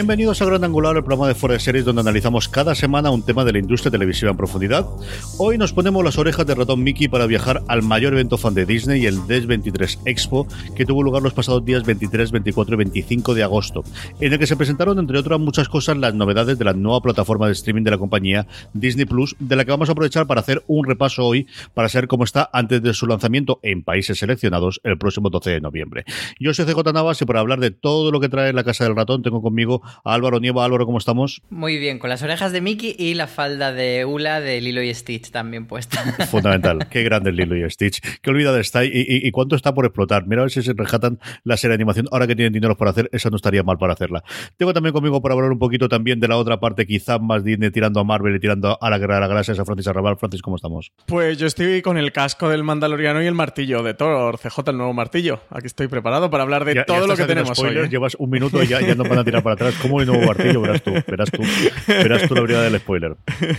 Bienvenidos a Gran Angular, el programa de Fuera de Series donde analizamos cada semana un tema de la industria televisiva en profundidad. Hoy nos ponemos las orejas de ratón Mickey para viajar al mayor evento fan de Disney, el DES 23 Expo, que tuvo lugar los pasados días 23, 24 y 25 de agosto, en el que se presentaron, entre otras muchas cosas, las novedades de la nueva plataforma de streaming de la compañía Disney Plus, de la que vamos a aprovechar para hacer un repaso hoy para saber cómo está antes de su lanzamiento en países seleccionados el próximo 12 de noviembre. Yo soy CJ Navas y para hablar de todo lo que trae la Casa del Ratón tengo conmigo a Álvaro Nieva. Álvaro, ¿cómo estamos? Muy bien, con las orejas de Mickey y la falda de Ula de Lilo y Stitch también puesta. Fundamental. Qué grande es Lilo y Stitch. Qué olvidada está y, y- y cuánto está por explotar. Mira a ver si se rescatan la serie de animación. Ahora que tienen dinero para hacer, esa no estaría mal para hacerla. Tengo también conmigo para hablar un poquito también de la otra parte, quizás más Disney tirando a Marvel y tirando a la Guerra de las Galaxias a Francis Arrabal. Francis, ¿cómo estamos? Pues yo estoy con el casco del Mandaloriano y el martillo de Thor, CJ, el nuevo martillo. Aquí estoy preparado para hablar de Ya- ya todo lo que tenemos hoy. spoilers, ¿eh? Llevas un minuto y ya, ya nos van a tirar para atrás. ¿Cómo hay nuevo martillo? Verás tú, verás tú. Verás tú la habilidad del spoiler.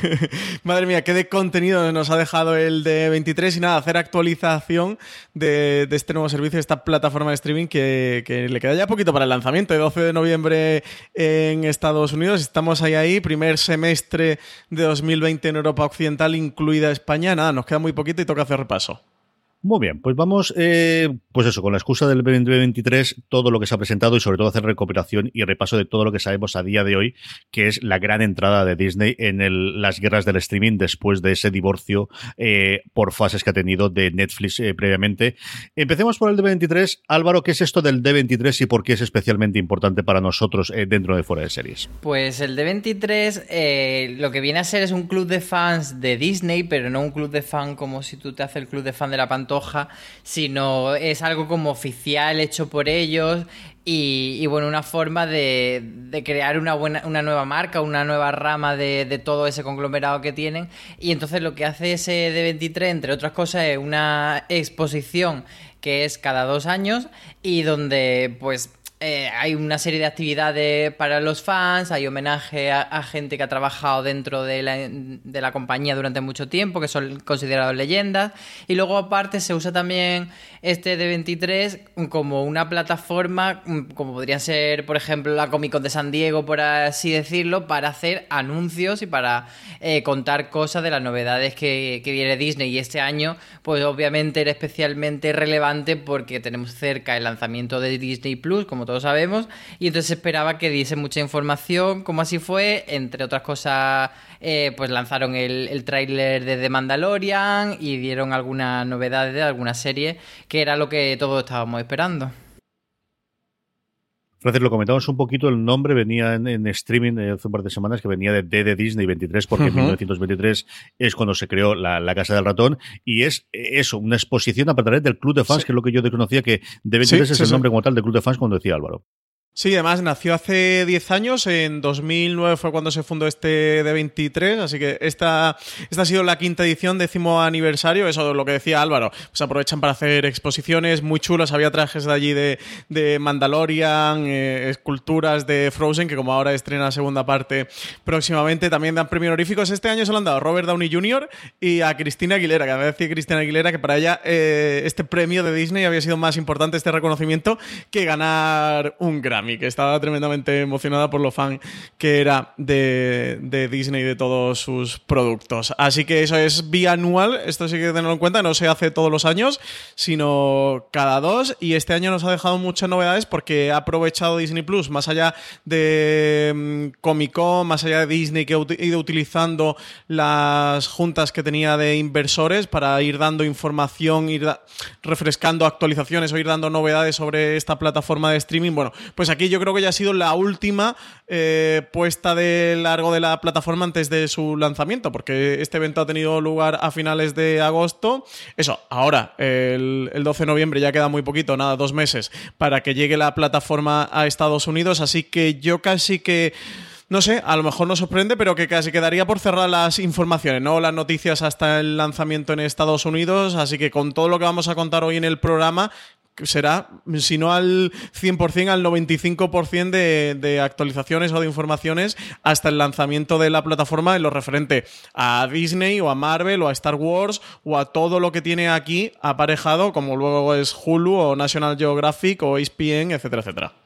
Madre mía, qué de contenido nos ha dejado el de 23 y nada, hacer actualización de, este nuevo servicio, de esta plataforma de streaming que, que le queda ya poquito para el lanzamiento, el 12 de noviembre en Estados Unidos. Estamos ahí, ahí, primer semestre de 2020 en Europa Occidental, incluida España. Nada, nos queda muy poquito y toca hacer repaso. Muy bien, pues vamos, eh, pues eso, con la excusa del 2023, todo lo que se ha presentado y sobre todo hacer recuperación y repaso de todo lo que sabemos a día de hoy, que es la gran entrada de Disney en el- las guerras del streaming después de ese divorcio eh, por fases que ha tenido de Netflix eh, previamente. Empecemos por el D23. Álvaro, ¿qué es esto del D23 y por qué es especialmente importante para nosotros eh, dentro de fuera de series? Pues el D23 eh, lo que viene a ser es un club de fans de Disney, pero no un club de fan como si tú te haces el club de fan de la sino es algo como oficial hecho por ellos y, bueno, una forma de, de crear una, buena, una nueva marca, una nueva rama de, de todo ese conglomerado que tienen. Y entonces lo que hace ese D23, entre otras cosas, es una exposición que es cada dos años y donde pues eh, hay una serie de actividades para los fans, hay homenaje a, a gente que ha trabajado dentro de la, de la, compañía durante mucho tiempo, que son considerados leyendas, y luego aparte se usa también este de 23 como una plataforma, como podría ser, por ejemplo, la Comic Con de San Diego, por así decirlo, para hacer anuncios y para eh, contar cosas de las novedades que, que viene Disney. Y este año, pues obviamente era especialmente relevante porque tenemos cerca el lanzamiento de Disney Plus, como todos sabemos, y entonces esperaba que diese mucha información, como así fue, entre otras cosas, eh, pues lanzaron el, el tráiler de The Mandalorian y dieron algunas novedades de alguna serie, que era lo que todos estábamos esperando. Francis, lo comentamos un poquito, el nombre venía en, en streaming eh, hace un par de semanas, que venía de D de Disney 23, porque uh -huh. en 1923 es cuando se creó la, la, Casa del Ratón, y es eso, una exposición a través del Club de Fans, sí. que es lo que yo desconocía, que D23 sí, es sí, el nombre como tal del Club de Fans, cuando decía Álvaro. Sí, además nació hace 10 años, en 2009 fue cuando se fundó este D23, así que esta, esta ha sido la quinta edición, décimo aniversario, eso es lo que decía Álvaro, pues aprovechan para hacer exposiciones muy chulas, había trajes de allí de, de Mandalorian, eh, esculturas de Frozen, que como ahora estrena la segunda parte próximamente, también dan premios honoríficos, este año se lo han dado a Robert Downey Jr. y a Cristina Aguilera, que veces decía Cristina Aguilera que para ella eh, este premio de Disney había sido más importante, este reconocimiento, que ganar un Grammy que estaba tremendamente emocionada por lo fan que era de, de Disney y de todos sus productos. Así que eso es bianual, esto sí que tenerlo en cuenta, no se hace todos los años, sino cada dos. Y este año nos ha dejado muchas novedades porque ha aprovechado Disney Plus, más allá de mm, Comic Con, más allá de Disney, que ha ido utilizando las juntas que tenía de inversores para ir dando información, ir refrescando actualizaciones o ir dando novedades sobre esta plataforma de streaming. Bueno, pues aquí yo creo que ya ha sido la última eh, puesta de largo de la plataforma antes de su lanzamiento, porque este evento ha tenido lugar a finales de agosto. Eso, ahora, el, el 12 de noviembre ya queda muy poquito, nada, dos meses, para que llegue la plataforma a Estados Unidos, así que yo casi que no sé, a lo mejor nos sorprende, pero que casi quedaría por cerrar las informaciones, no las noticias hasta el lanzamiento en Estados Unidos. Así que con todo lo que vamos a contar hoy en el programa, será, si no al 100%, al 95% de, de, actualizaciones o de informaciones hasta el lanzamiento de la plataforma en lo referente a Disney o a Marvel o a Star Wars o a todo lo que tiene aquí aparejado, como luego es Hulu o National Geographic o ESPN, etcétera, etcétera.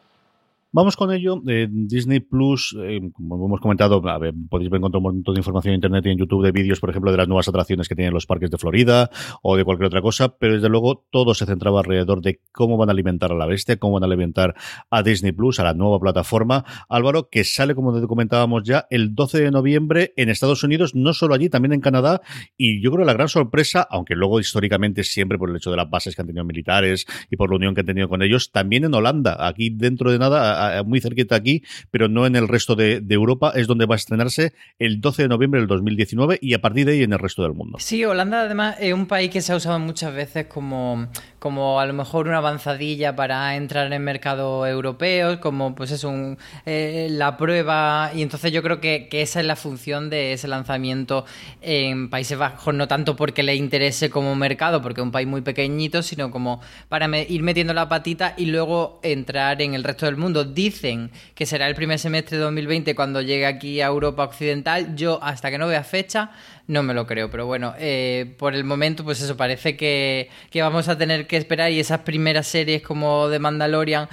Vamos con ello. Eh, Disney Plus, eh, como hemos comentado, a ver, podéis encontrar un montón de información en Internet y en YouTube de vídeos, por ejemplo, de las nuevas atracciones que tienen los parques de Florida o de cualquier otra cosa, pero desde luego todo se centraba alrededor de cómo van a alimentar a la bestia, cómo van a alimentar a Disney Plus, a la nueva plataforma. Álvaro, que sale, como comentábamos ya, el 12 de noviembre en Estados Unidos, no solo allí, también en Canadá, y yo creo la gran sorpresa, aunque luego históricamente siempre por el hecho de las bases que han tenido militares y por la unión que han tenido con ellos, también en Holanda, aquí dentro de nada muy cerquita aquí, pero no en el resto de, Europa, es donde va a estrenarse el 12 de noviembre del 2019 y a partir de ahí en el resto del mundo. Sí, Holanda además es un país que se ha usado muchas veces como, como a lo mejor una avanzadilla para entrar en mercados europeos, como pues es un, eh, la prueba, y entonces yo creo que, esa es la función de ese lanzamiento en Países Bajos, no tanto porque le interese como mercado, porque es un país muy pequeñito, sino como para ir metiendo la patita y luego entrar en el resto del mundo. Dicen que será el primer semestre de 2020 cuando llegue aquí a Europa Occidental. Yo, hasta que no vea fecha, no me lo creo. Pero bueno, eh, por el momento, pues eso, parece que, que, vamos a tener que esperar y esas primeras series como de Mandalorian.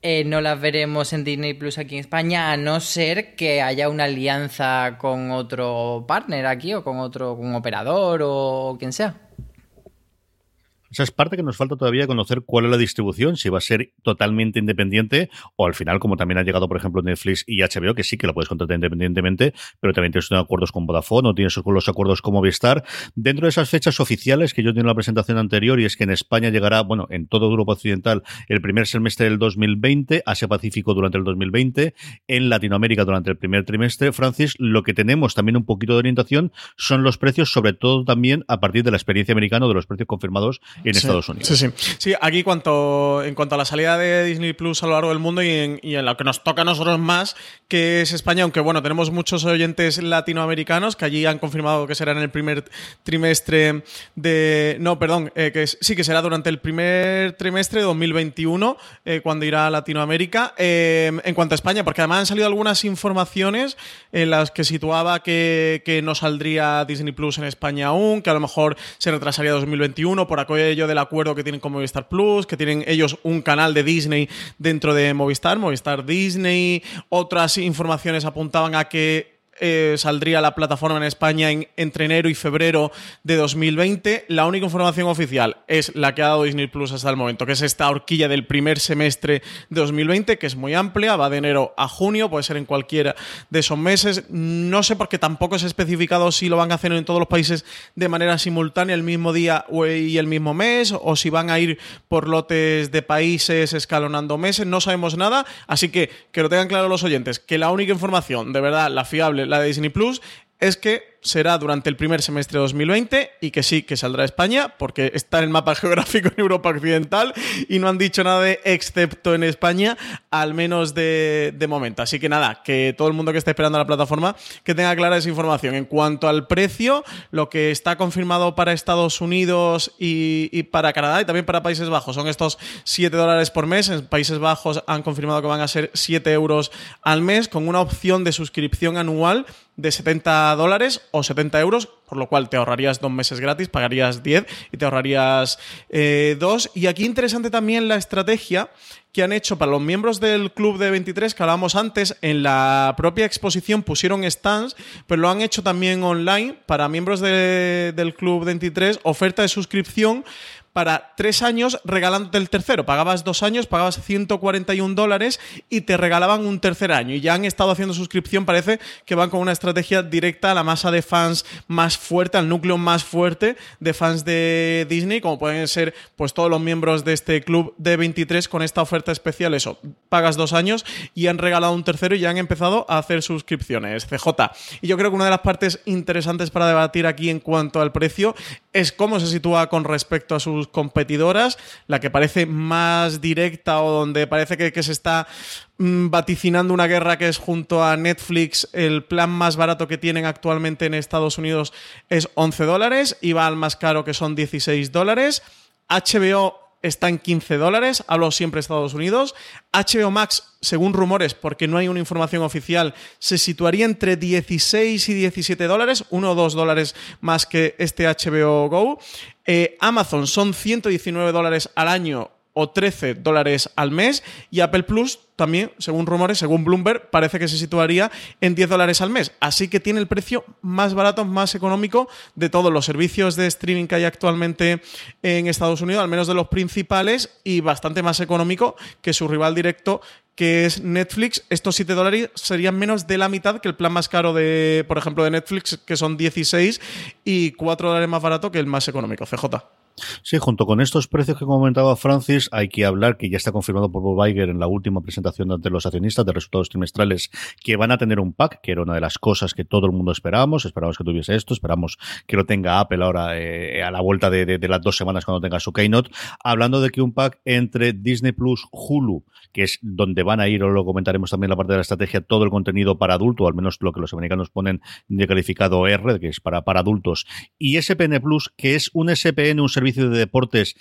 Eh, no las veremos en Disney Plus aquí en España, a no ser que haya una alianza con otro partner aquí o con otro un operador o quien sea. Esa es parte que nos falta todavía conocer cuál es la distribución, si va a ser totalmente independiente o al final, como también ha llegado, por ejemplo, Netflix y HBO, que sí que lo puedes contratar independientemente, pero también tienes acuerdos con Vodafone o tienes los acuerdos con Movistar. Dentro de esas fechas oficiales que yo tengo en la presentación anterior, y es que en España llegará, bueno, en toda Europa Occidental el primer semestre del 2020, Asia Pacífico durante el 2020, en Latinoamérica durante el primer trimestre. Francis, lo que tenemos también un poquito de orientación son los precios, sobre todo también a partir de la experiencia americana de los precios confirmados en sí, Estados Unidos. Sí, sí. Sí, aquí cuanto, en cuanto a la salida de Disney Plus a lo largo del mundo y en, y en lo que nos toca a nosotros más, que es España, aunque bueno, tenemos muchos oyentes latinoamericanos que allí han confirmado que será en el primer trimestre de... No, perdón, eh, que sí que será durante el primer trimestre de 2021 eh, cuando irá a Latinoamérica. Eh, en cuanto a España, porque además han salido algunas informaciones en las que situaba que, que no saldría Disney Plus en España aún, que a lo mejor se retrasaría 2021 por aquello del acuerdo que tienen con Movistar Plus, que tienen ellos un canal de Disney dentro de Movistar, Movistar Disney. Otras informaciones apuntaban a que eh, saldría la plataforma en España en, entre enero y febrero de 2020. La única información oficial es la que ha dado Disney Plus hasta el momento, que es esta horquilla del primer semestre de 2020, que es muy amplia, va de enero a junio, puede ser en cualquiera de esos meses. No sé por qué tampoco es especificado si lo van a hacer en todos los países de manera simultánea el mismo día y el mismo mes, o si van a ir por lotes de países escalonando meses, no sabemos nada, así que que lo tengan claro los oyentes, que la única información de verdad, la fiable, la de Disney Plus, es que será durante el primer semestre de 2020 y que sí, que saldrá a España, porque está en el mapa geográfico en Europa Occidental y no han dicho nada de excepto en España, al menos de, de momento. Así que nada, que todo el mundo que esté esperando a la plataforma que tenga clara esa información. En cuanto al precio, lo que está confirmado para Estados Unidos y, para Canadá y también para Países Bajos son estos 7 dólares por mes. En Países Bajos han confirmado que van a ser 7 euros al mes con una opción de suscripción anual de 70 dólares o 70 euros, por lo cual te ahorrarías dos meses gratis, pagarías 10 y te ahorrarías eh, dos. Y aquí interesante también la estrategia que han hecho para los miembros del club de 23 que hablábamos antes, en la propia exposición pusieron stands, pero lo han hecho también online para miembros de- del club 23, oferta de suscripción para tres años regalándote el tercero. Pagabas dos años, pagabas 141 dólares y te regalaban un tercer año. Y ya han estado haciendo suscripción, parece que van con una estrategia directa a la masa de fans más fuerte, al núcleo más fuerte de fans de Disney, como pueden ser pues todos los miembros de este club de 23 con esta oferta especial. Eso, pagas dos años y han regalado un tercero y ya han empezado a hacer suscripciones. CJ. Y yo creo que una de las partes interesantes para debatir aquí en cuanto al precio es cómo se sitúa con respecto a sus competidoras, la que parece más directa o donde parece que, que se está mm, vaticinando una guerra que es junto a Netflix, el plan más barato que tienen actualmente en Estados Unidos es 11 dólares y va al más caro que son 16 dólares. HBO está en 15 dólares, hablo siempre de Estados Unidos. HBO Max, según rumores, porque no hay una información oficial, se situaría entre 16 y 17 dólares, 1 o 2 dólares más que este HBO Go. Eh, Amazon son 119 dólares al año o 13 dólares al mes y Apple Plus también, según rumores, según Bloomberg, parece que se situaría en 10 dólares al mes. Así que tiene el precio más barato, más económico de todos los servicios de streaming que hay actualmente en Estados Unidos, al menos de los principales, y bastante más económico que su rival directo que es Netflix, estos 7 dólares serían menos de la mitad que el plan más caro de, por ejemplo, de Netflix, que son 16, y 4 dólares más barato que el más económico, CJ. Sí, junto con estos precios que comentaba Francis, hay que hablar que ya está confirmado por Bob Iger en la última presentación ante los accionistas de resultados trimestrales que van a tener un pack, que era una de las cosas que todo el mundo esperábamos. Esperábamos que tuviese esto, esperamos que lo tenga Apple ahora eh, a la vuelta de, las dos semanas cuando tenga su Keynote. Hablando de que un pack entre Disney Plus, Hulu, que es donde van a ir, o lo comentaremos también la parte de la estrategia, todo el contenido para adulto, al menos lo que los americanos ponen de calificado R, que es para, para adultos, y SPN Plus, que es un SPN, un servicio de deportes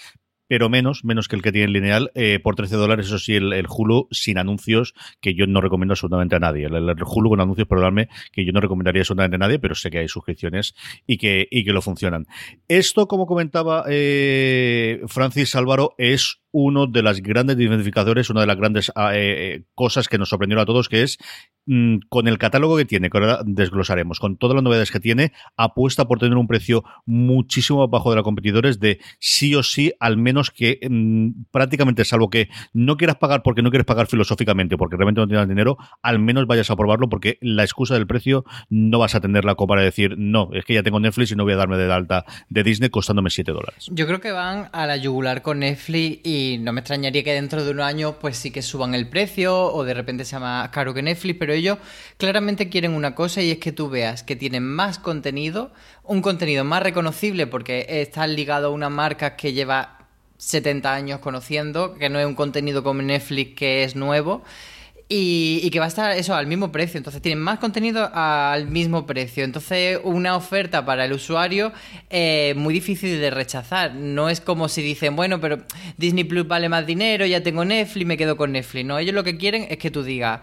pero menos, menos que el que tiene el lineal, eh, por 13 dólares, eso sí, el, el Hulu sin anuncios, que yo no recomiendo absolutamente a nadie. El, el Hulu con anuncios, perdonadme, que yo no recomendaría absolutamente a nadie, pero sé que hay suscripciones y que, y que lo funcionan. Esto, como comentaba eh, Francis Álvaro, es uno de las grandes identificadores, una de las grandes ah, eh, eh, cosas que nos sorprendieron a todos, que es mm, con el catálogo que tiene, que ahora desglosaremos, con todas las novedades que tiene, apuesta por tener un precio muchísimo bajo de los competidores de sí o sí, al menos que mm, prácticamente, salvo que no quieras pagar porque no quieres pagar filosóficamente, porque realmente no tienes dinero, al menos vayas a probarlo porque la excusa del precio no vas a tenerla como para decir, no, es que ya tengo Netflix y no voy a darme de alta de Disney costándome 7 dólares. Yo creo que van a la yugular con Netflix y no me extrañaría que dentro de unos años pues sí que suban el precio o de repente sea más caro que Netflix, pero ellos claramente quieren una cosa y es que tú veas que tienen más contenido, un contenido más reconocible porque están ligados a una marca que lleva 70 años conociendo, que no es un contenido como Netflix que es nuevo. Y, y que va a estar eso al mismo precio. Entonces tienen más contenido al mismo precio. Entonces, una oferta para el usuario eh, muy difícil de rechazar. No es como si dicen, bueno, pero Disney Plus vale más dinero, ya tengo Netflix, me quedo con Netflix. No, ellos lo que quieren es que tú digas,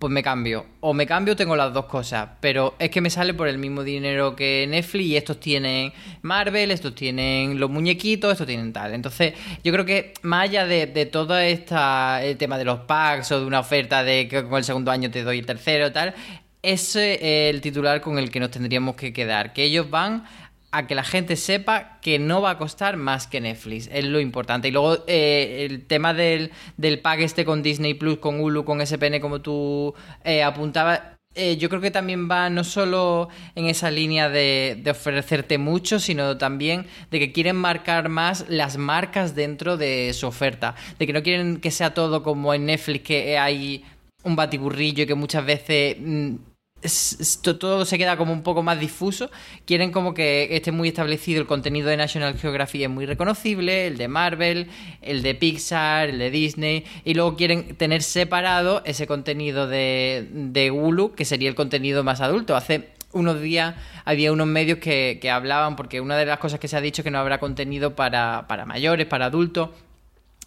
pues me cambio. O me cambio, tengo las dos cosas. Pero es que me sale por el mismo dinero que Netflix y estos tienen Marvel, estos tienen los muñequitos, estos tienen tal. Entonces, yo creo que más allá de, de todo esta, el tema de los packs o de una oferta de que con el segundo año te doy el tercero tal, ese es el titular con el que nos tendríamos que quedar. Que ellos van a que la gente sepa que no va a costar más que Netflix, es lo importante. Y luego eh, el tema del, del pack este con Disney Plus, con Hulu, con SPN, como tú eh, apuntabas, eh, yo creo que también va no solo en esa línea de, de ofrecerte mucho, sino también de que quieren marcar más las marcas dentro de su oferta. De que no quieren que sea todo como en Netflix, que hay un batiburrillo y que muchas veces... mm, esto todo se queda como un poco más difuso. Quieren como que esté muy establecido el contenido de National Geographic es muy reconocible, el de Marvel, el de Pixar, el de Disney, y luego quieren tener separado ese contenido de, de Hulu, que sería el contenido más adulto. Hace unos días había unos medios que, que hablaban, porque una de las cosas que se ha dicho es que no habrá contenido para, para mayores, para adultos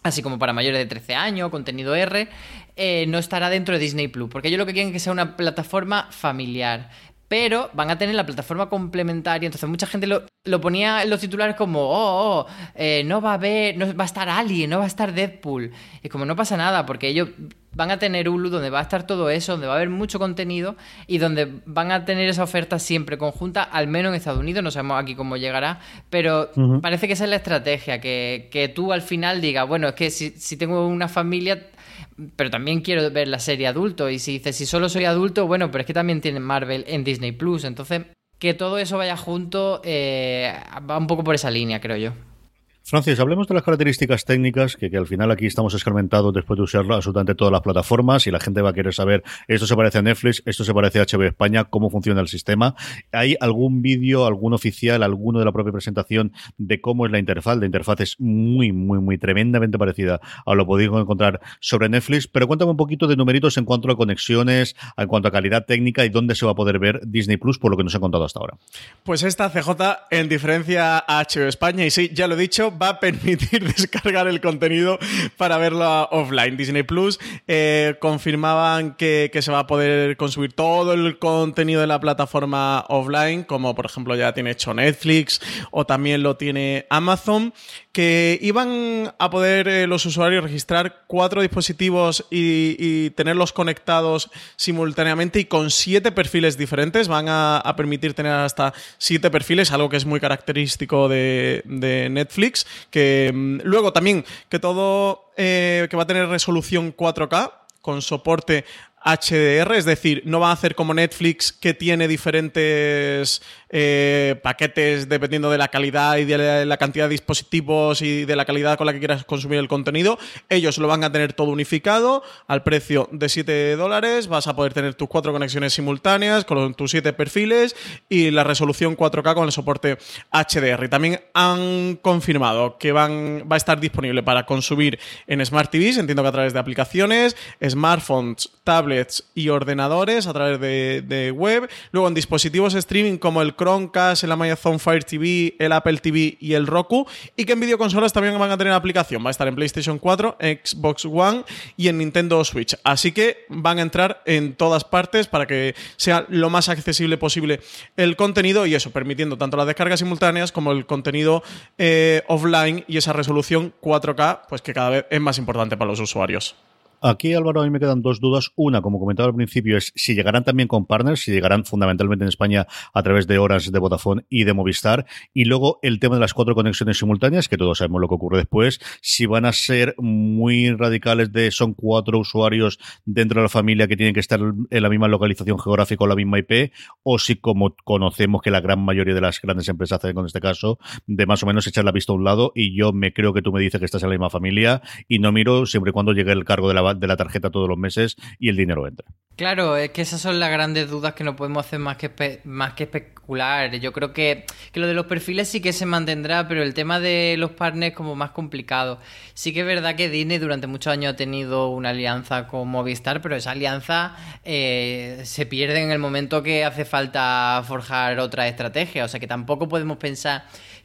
así como para mayores de 13 años, contenido R, eh, no estará dentro de Disney Plus, porque ellos lo que quieren es que sea una plataforma familiar. Pero van a tener la plataforma complementaria, entonces mucha gente lo, lo ponía en los titulares como, oh, oh, eh, no va a haber, no va a estar Alien, no va a estar Deadpool. Y como no pasa nada, porque ellos van a tener Hulu donde va a estar todo eso, donde va a haber mucho contenido y donde van a tener esa oferta siempre conjunta, al menos en Estados Unidos, no sabemos aquí cómo llegará, pero parece que esa es la estrategia, que, que tú al final digas, bueno, es que si, si tengo una familia, pero también quiero ver la serie adulto, y si dices, si solo soy adulto, bueno, pero es que también tienen Marvel en Disney Plus, entonces que todo eso vaya junto eh, va un poco por esa línea, creo yo. Francis, hablemos de las características técnicas, que, que al final aquí estamos escarmentados después de usar absolutamente todas las plataformas y la gente va a querer saber, esto se parece a Netflix, esto se parece a HBO España, cómo funciona el sistema. ¿Hay algún vídeo, algún oficial, alguno de la propia presentación de cómo es la interfaz? La interfaz es muy, muy, muy tremendamente parecida a lo que podéis encontrar sobre Netflix, pero cuéntame un poquito de numeritos en cuanto a conexiones, en cuanto a calidad técnica y dónde se va a poder ver Disney Plus por lo que nos ha contado hasta ahora. Pues esta CJ, en diferencia a HBO España, y sí, ya lo he dicho, va a permitir descargar el contenido para verlo offline. Disney Plus eh, confirmaban que, que se va a poder consumir todo el contenido de la plataforma offline, como por ejemplo ya tiene hecho Netflix o también lo tiene Amazon, que iban a poder eh, los usuarios registrar cuatro dispositivos y, tenerlos conectados simultáneamente y con siete perfiles diferentes. Van a, permitir tener hasta siete perfiles, algo que es muy característico de, de Netflix. Que mm, luego también que todo eh, que va a tener resolución 4K con soporte HDR, es decir, no va a hacer como Netflix que tiene diferentes eh, paquetes dependiendo de la calidad y de la, cantidad de dispositivos y de la calidad con la que quieras consumir el contenido. Ellos lo van a tener todo unificado al precio de 7 dólares. Vas a poder tener tus cuatro conexiones simultáneas con tus siete perfiles y la resolución 4K con el soporte HDR. También han confirmado que van, va a estar disponible para consumir en Smart TVs, entiendo que a través de aplicaciones, smartphones, tablets y ordenadores a través de, de web. Luego en dispositivos streaming como el Chromecast, el Amazon Fire TV, el Apple TV y el Roku. Y que en videoconsolas también van a tener aplicación. Va a estar en PlayStation 4, Xbox One y en Nintendo Switch. Así que van a entrar en todas partes para que sea lo más accesible posible el contenido y eso, permitiendo tanto las descargas simultáneas como el contenido eh, offline y esa resolución 4K, pues que cada vez es más importante para los usuarios. Aquí, Álvaro, a mí me quedan dos dudas. Una, como comentaba al principio, es si llegarán también con partners, si llegarán fundamentalmente en España a través de horas de Vodafone y de Movistar. Y luego el tema de las cuatro conexiones simultáneas, que todos sabemos lo que ocurre después, si van a ser muy radicales de son cuatro usuarios dentro de la familia que tienen que estar en la misma localización geográfica o la misma IP, o si como conocemos que la gran mayoría de las grandes empresas hacen con este caso, de más o menos echar la vista a un lado y yo me creo que tú me dices que estás en la misma familia y no miro siempre y cuando llegue el cargo de la, de la tarjeta todos los meses y el dinero entre. Claro, es que esas son las grandes dudas que no podemos hacer más que, más que especular. Yo creo que, que lo de los perfiles sí que se mantendrá, pero el tema de los partners es como más complicado. Sí que es verdad que Disney durante muchos años ha tenido una alianza con Movistar, pero esa alianza eh, se pierde en el momento que hace falta forjar otra estrategia. O sea que tampoco podemos pensar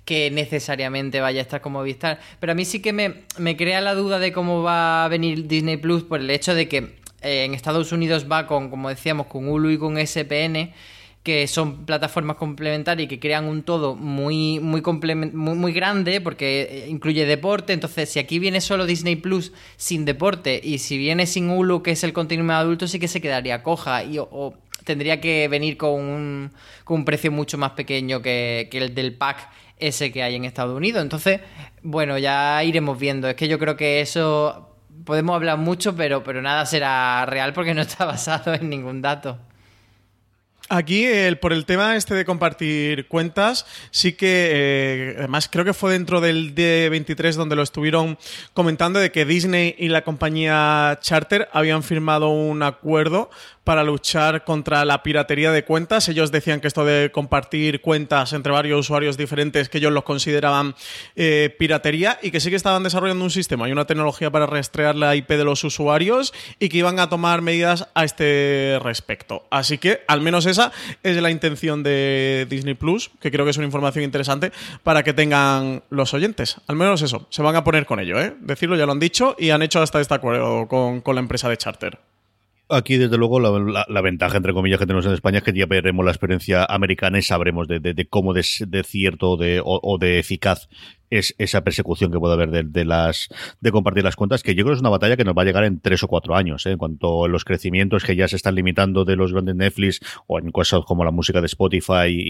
que necesariamente vaya a estar con Movistar. Pero a mí sí que me, me crea la duda de cómo va a venir Disney Plus por el hecho de que eh, en Estados Unidos va con, como decíamos, con Hulu y con SPN, que son plataformas complementarias y que crean un todo muy, muy, muy, grande porque eh, incluye deporte. Entonces, si aquí viene solo Disney Plus sin deporte y si viene sin Hulu, que es el contenido más adulto, sí que se quedaría coja y, o, tendría que venir con un, con un precio mucho más pequeño que, que el del pack ese que hay en Estados Unidos. Entonces, bueno, ya iremos viendo. Es que yo creo que eso podemos hablar mucho, pero, pero nada será real porque no está basado en ningún dato. Aquí, el, por el tema este de compartir cuentas, sí que, eh, además, creo que fue dentro del D23 donde lo estuvieron comentando de que Disney y la compañía Charter habían firmado un acuerdo para luchar contra la piratería de cuentas. Ellos decían que esto de compartir cuentas entre varios usuarios diferentes, que ellos los consideraban eh, piratería y que sí que estaban desarrollando un sistema y una tecnología para rastrear la IP de los usuarios y que iban a tomar medidas a este respecto. Así que, al menos esa es la intención de Disney Plus, que creo que es una información interesante para que tengan los oyentes. Al menos eso, se van a poner con ello, ¿eh? Decirlo, ya lo han dicho y han hecho hasta este acuerdo con, con la empresa de Charter. Aquí, desde luego, la, ventaja, entre comillas, que tenemos en España es que ya veremos la experiencia americana y sabremos de, cómo de, de cierto de, o, de eficaz es esa persecución que puede haber de, las de compartir las cuentas, que yo creo que es una batalla que nos va a llegar en tres o cuatro años, ¿eh? en cuanto a los crecimientos que ya se están limitando de los grandes Netflix o en cosas como la música de Spotify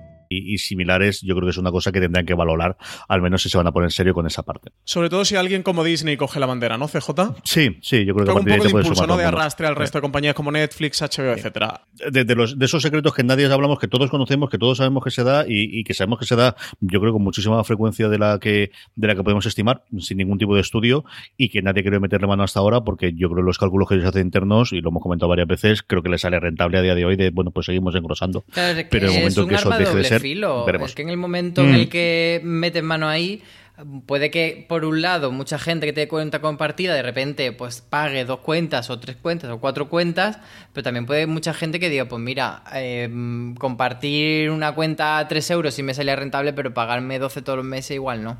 Y, y similares, yo creo que es una cosa que tendrán que valorar, al menos si se van a poner en serio con esa parte. Sobre todo si alguien como Disney coge la bandera, ¿no, CJ? Sí, sí, yo creo que a Con un partir de ahí poco de impulso, sumar ¿no? De arrastre al resto de compañías como Netflix, HBO, etcétera. de, de los, de esos secretos que nadie hablamos, que todos conocemos, que todos sabemos que se da y, y que sabemos que se da, yo creo, con muchísima más frecuencia de la que de la que podemos estimar, sin ningún tipo de estudio, y que nadie quiere meterle mano hasta ahora, porque yo creo que los cálculos que ellos hacen internos, y lo hemos comentado varias veces, creo que les sale rentable a día de hoy de, bueno, pues seguimos engrosando. Claro, Pero en el momento que eso de deje de ser, filo. veremos. Es que en el momento en el que metes mano ahí, puede que, por un lado, mucha gente que tiene cuenta compartida de repente pues pague dos cuentas o tres cuentas o cuatro cuentas, pero también puede mucha gente que diga, pues mira, eh, compartir una cuenta a 3 euros sí me salía rentable, pero pagarme 12 todos los meses igual no.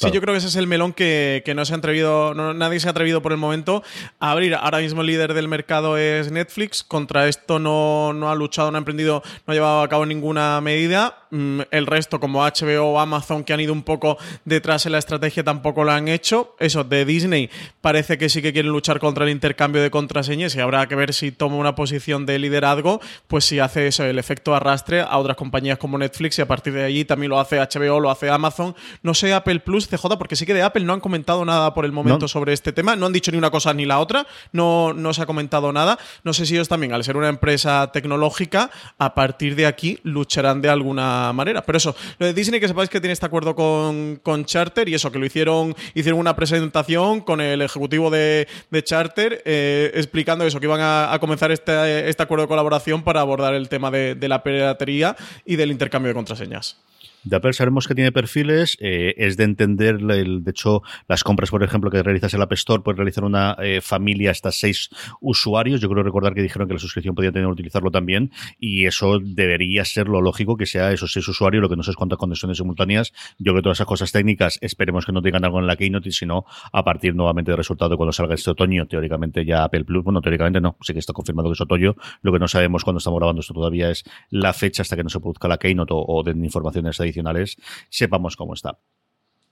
Sí, yo creo que ese es el melón que, que no se ha atrevido, no- nadie se ha atrevido por el momento a abrir. Ahora mismo el líder del mercado es Netflix. Contra esto no, no ha luchado, no ha emprendido, no ha llevado a cabo ninguna medida. Mm, El resto, como HBO o Amazon, que han ido un poco detrás en la estrategia, tampoco lo han hecho. Eso, de Disney, parece que sí que quieren luchar contra el intercambio de contraseñas y habrá que ver si toma una posición de liderazgo, pues si hace eso, el efecto arrastre a otras compañías como Netflix y a partir de allí también lo hace HBO, lo hace Amazon. No sé Apple Plus, CJ, porque sí que de Apple no han comentado nada por el momento No. sobre este tema, no han dicho ni una cosa ni la otra, no, no se ha comentado nada. No sé si ellos también, al ser una empresa tecnológica, a partir de aquí lucharán de alguna manera. Pero eso, lo de Disney, que sepáis que tiene este acuerdo con, Charter y eso, que lo hicieron, hicieron una presentación con el ejecutivo de, Charter eh, explicando eso, que iban a, a comenzar este, este acuerdo de colaboración para abordar el tema de, de la piratería y del intercambio de contraseñas. De Apple sabemos que tiene perfiles, eh, es de entender, el, de hecho, las compras, por ejemplo, que realizas en la App Store, puedes realizar una eh, familia hasta seis usuarios. Yo creo recordar que dijeron que la suscripción podía tener utilizarlo también, y eso debería ser lo lógico que sea esos seis usuarios, lo que no sé es cuántas conexiones simultáneas. Yo creo que todas esas cosas técnicas, esperemos que no tengan algo en la Keynote, sino a partir nuevamente del resultado de cuando salga este otoño, teóricamente ya Apple Plus, bueno, teóricamente no, sí que está confirmado que es otoño, lo que no sabemos cuando estamos grabando esto todavía es la fecha hasta que no se produzca la Keynote o, o den informaciones adicionales, sepamos cómo está.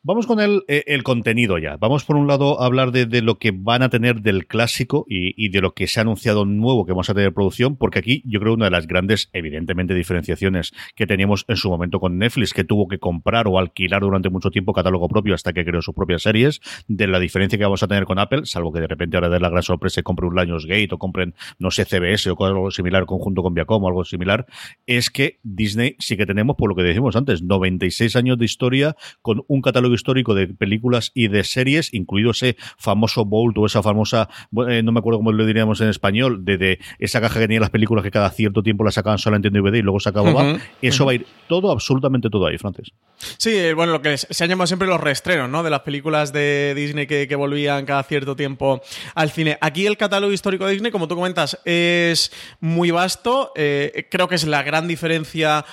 Vamos con el, eh, el contenido ya. Vamos por un lado a hablar de, lo que van a tener del clásico y, de lo que se ha anunciado nuevo que vamos a tener en producción, porque aquí yo creo una de las grandes, evidentemente, diferenciaciones que teníamos en su momento con Netflix, que tuvo que comprar o alquilar durante mucho tiempo catálogo propio hasta que creó sus propias series, de la diferencia que vamos a tener con Apple, salvo que de repente ahora de la gran sorpresa y compre un Lionsgate o compren, no sé, CBS o algo similar conjunto con Viacom o algo similar, es que Disney sí que tenemos, por lo que decimos antes, 96 años de historia con un catálogo histórico de películas y de series, incluido ese famoso Bolt o esa famosa, eh, no me acuerdo cómo lo diríamos en español, de, de esa caja que tenía las películas que cada cierto tiempo las sacaban solamente en DVD y luego se acababa. Ujú, Eso va a ir todo, absolutamente todo ahí, Francis. Sí, eh, bueno, lo que se han llamado siempre los reestrenos, ¿no? De las películas de Disney que, volvían cada cierto tiempo al cine. Aquí el catálogo histórico de Disney, como tú comentas, es muy vasto. Eh, creo que es la gran diferencia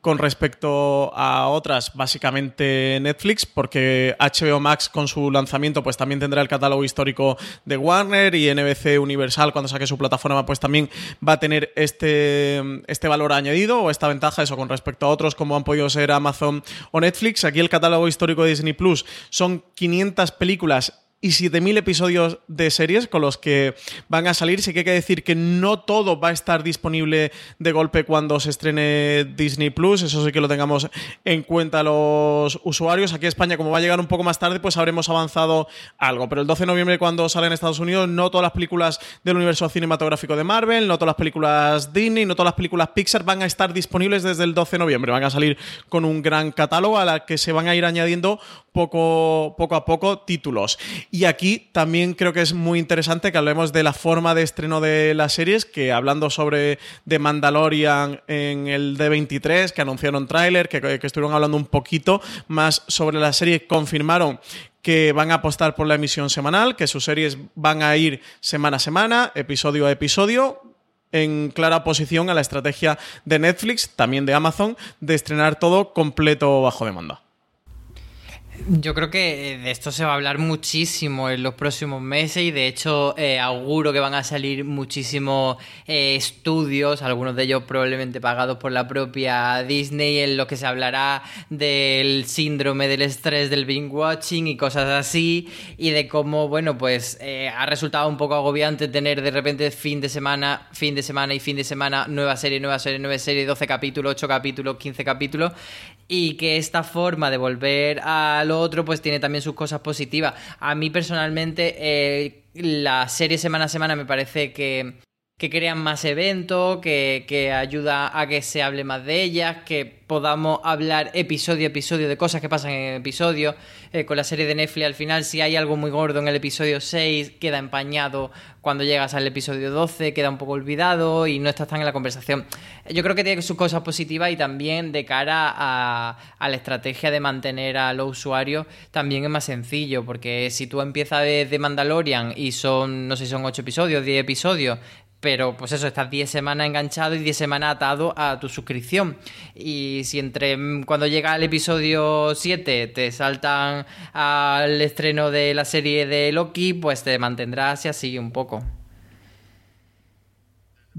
con respecto a otras, básicamente Netflix, porque HBO Max con su lanzamiento pues también tendrá el catálogo histórico de Warner y NBC Universal cuando saque su plataforma pues también va a tener este, este valor añadido o esta ventaja eso con respecto a otros como han podido ser Amazon o Netflix. Aquí el catálogo histórico de Disney Plus son 500 películas y 7.000 episodios de series con los que van a salir. Sí que hay que decir que no todo va a estar disponible de golpe cuando se estrene Disney Plus. Eso sí que lo tengamos en cuenta los usuarios. Aquí en España, como va a llegar un poco más tarde, pues habremos avanzado algo. Pero el 12 de noviembre, cuando sale en Estados Unidos, no todas las películas del universo cinematográfico de Marvel, no todas las películas Disney, no todas las películas Pixar van a estar disponibles desde el 12 de noviembre. Van a salir con un gran catálogo a la que se van a ir añadiendo poco, poco a poco títulos. Y aquí también creo que es muy interesante que hablemos de la forma de estreno de las series, que hablando sobre The Mandalorian en el D23, que anunciaron tráiler, que, que estuvieron hablando un poquito más sobre la serie, confirmaron que van a apostar por la emisión semanal, que sus series van a ir semana a semana, episodio a episodio, en clara oposición a la estrategia de Netflix, también de Amazon, de estrenar todo completo bajo demanda. Yo creo que de esto se va a hablar muchísimo en los próximos meses y de hecho eh, auguro que van a salir muchísimos eh, estudios, algunos de ellos probablemente pagados por la propia Disney, en los que se hablará del síndrome del estrés del binge watching y cosas así y de cómo, bueno, pues eh, ha resultado un poco agobiante tener de repente fin de semana, fin de semana y fin de semana nueva serie, nueva serie, nueva serie, 12 capítulos, 8 capítulos, 15 capítulos y que esta forma de volver a lo otro pues tiene también sus cosas positivas. A mí personalmente eh, la serie semana a semana me parece que, que crean más eventos, que, que ayuda a que se hable más de ellas, que podamos hablar episodio a episodio de cosas que pasan en episodio. Eh, con la serie de Netflix al final, si hay algo muy gordo en el episodio 6, queda empañado cuando llegas al episodio 12, queda un poco olvidado y no estás tan en la conversación. Yo creo que tiene sus cosas positivas y también de cara a, la estrategia de mantener a los usuarios, también es más sencillo, porque si tú empiezas de Mandalorian y son, no sé si son 8 episodios, 10 episodios, pero pues eso, estás 10 semanas enganchado y 10 semanas atado a tu suscripción. Y si entre mm, cuando llega el episodio 7 te saltan al estreno de la serie de Loki, pues te mantendrás y así un poco.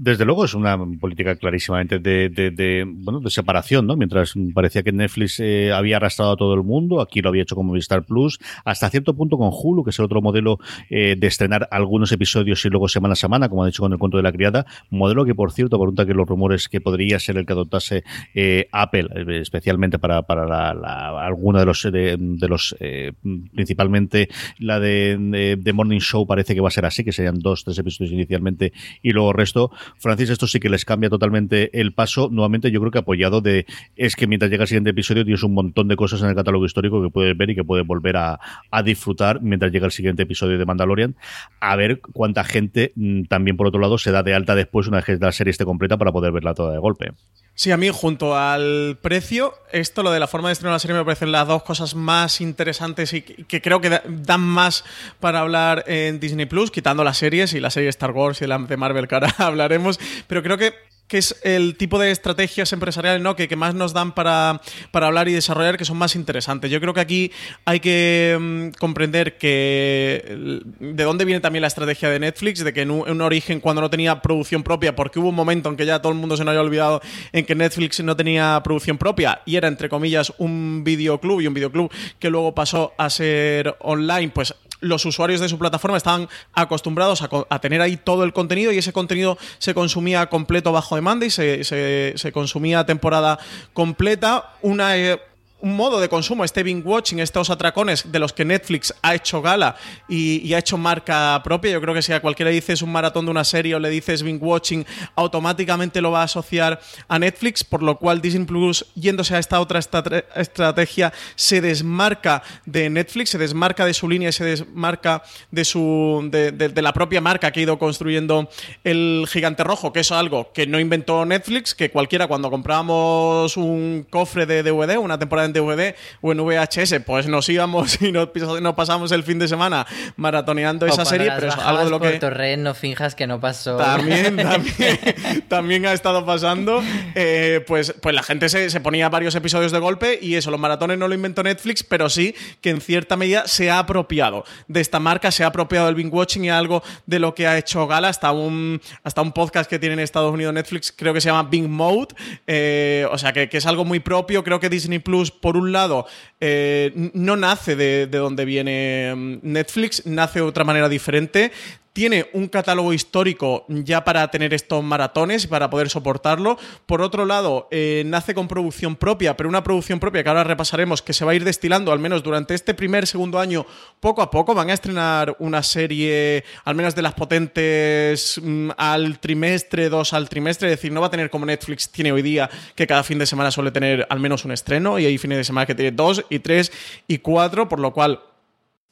Desde luego es una política clarísimamente de, de, de, bueno, de separación, ¿no? Mientras parecía que Netflix eh, había arrastrado a todo el mundo, aquí lo había hecho como Movistar Plus, hasta cierto punto con Hulu, que es el otro modelo eh, de estrenar algunos episodios y luego semana a semana, como ha dicho con el cuento de la criada, modelo que, por cierto, pregunta que los rumores que podría ser el que adoptase eh, Apple, eh, especialmente para, para la, la, alguna de los, de, de los eh, principalmente la de, de, Morning Show parece que va a ser así, que serían dos, tres episodios inicialmente y luego el resto Francis, esto sí que les cambia totalmente el paso. Nuevamente, yo creo que apoyado de es que mientras llega el siguiente episodio tienes un montón de cosas en el catálogo histórico que puedes ver y que puedes volver a, disfrutar mientras llega el siguiente episodio de Mandalorian. A ver cuánta gente mm, también, por otro lado, se da de alta después una vez que la serie esté completa para poder verla toda de golpe. Sí, a mí junto al precio, esto, lo de la forma de estrenar la serie, me parecen las dos cosas más interesantes y que creo que dan más para hablar en Disney Plus, quitando las series y la serie Star Wars y la de Marvel que ahora hablaremos. Pero creo que que es el tipo de estrategias empresariales ¿no? que, más nos dan para, para, hablar y desarrollar que son más interesantes. Yo creo que aquí hay que um, comprender que de dónde viene también la estrategia de Netflix, de que en un, en un, origen cuando no tenía producción propia, porque hubo un momento en que ya todo el mundo se nos había olvidado en que Netflix no tenía producción propia y era entre comillas un videoclub y un videoclub que luego pasó a ser online, pues los usuarios de su plataforma estaban acostumbrados a, a, tener ahí todo el contenido y ese contenido se consumía completo bajo demanda y se, se, se consumía temporada completa. Una, eh, un modo de consumo, este binge watching, estos atracones de los que Netflix ha hecho gala y, ha hecho marca propia. Yo creo que si a cualquiera le dices un maratón de una serie o le dices binge watching, automáticamente lo va a asociar a Netflix, por lo cual Disney Plus, yéndose a esta otra estrategia, se desmarca de Netflix, se desmarca de su línea y se desmarca de, su, de, de, de la propia marca que ha ido construyendo el gigante rojo, que es algo que no inventó Netflix, que cualquiera cuando comprábamos un cofre de DVD, una temporada en DVD o en VHS, pues nos íbamos y nos, pasamos el fin de semana maratoneando O esa serie, pero es algo de lo por que... no finjas que no pasó. También, también, también ha estado pasando. Eh, pues, pues la gente se, se ponía varios episodios de golpe y eso, los maratones no lo inventó Netflix, pero sí que en cierta medida se ha apropiado de esta marca, se ha apropiado del binge watching y algo de lo que ha hecho Gala, hasta un, hasta un podcast que tiene en Estados Unidos Netflix, creo que se llama Bing Mode, eh, o sea que, que es algo muy propio. Creo que Disney Plus, por un lado, eh, no nace de, de donde viene mm, Netflix, nace de otra manera diferente tiene un catálogo histórico ya para tener estos maratones y para poder soportarlo. Por otro lado, eh, nace con producción propia, pero una producción propia que ahora repasaremos, que se va a ir destilando al menos durante este primer, segundo año, poco a poco. Van a estrenar una serie, al menos de las potentes, mm, al trimestre, dos al trimestre. Es decir, no va a tener como Netflix tiene hoy día, que cada fin de semana suele tener al menos un estreno, y hay fines de semana que tiene dos y tres y cuatro, por lo cual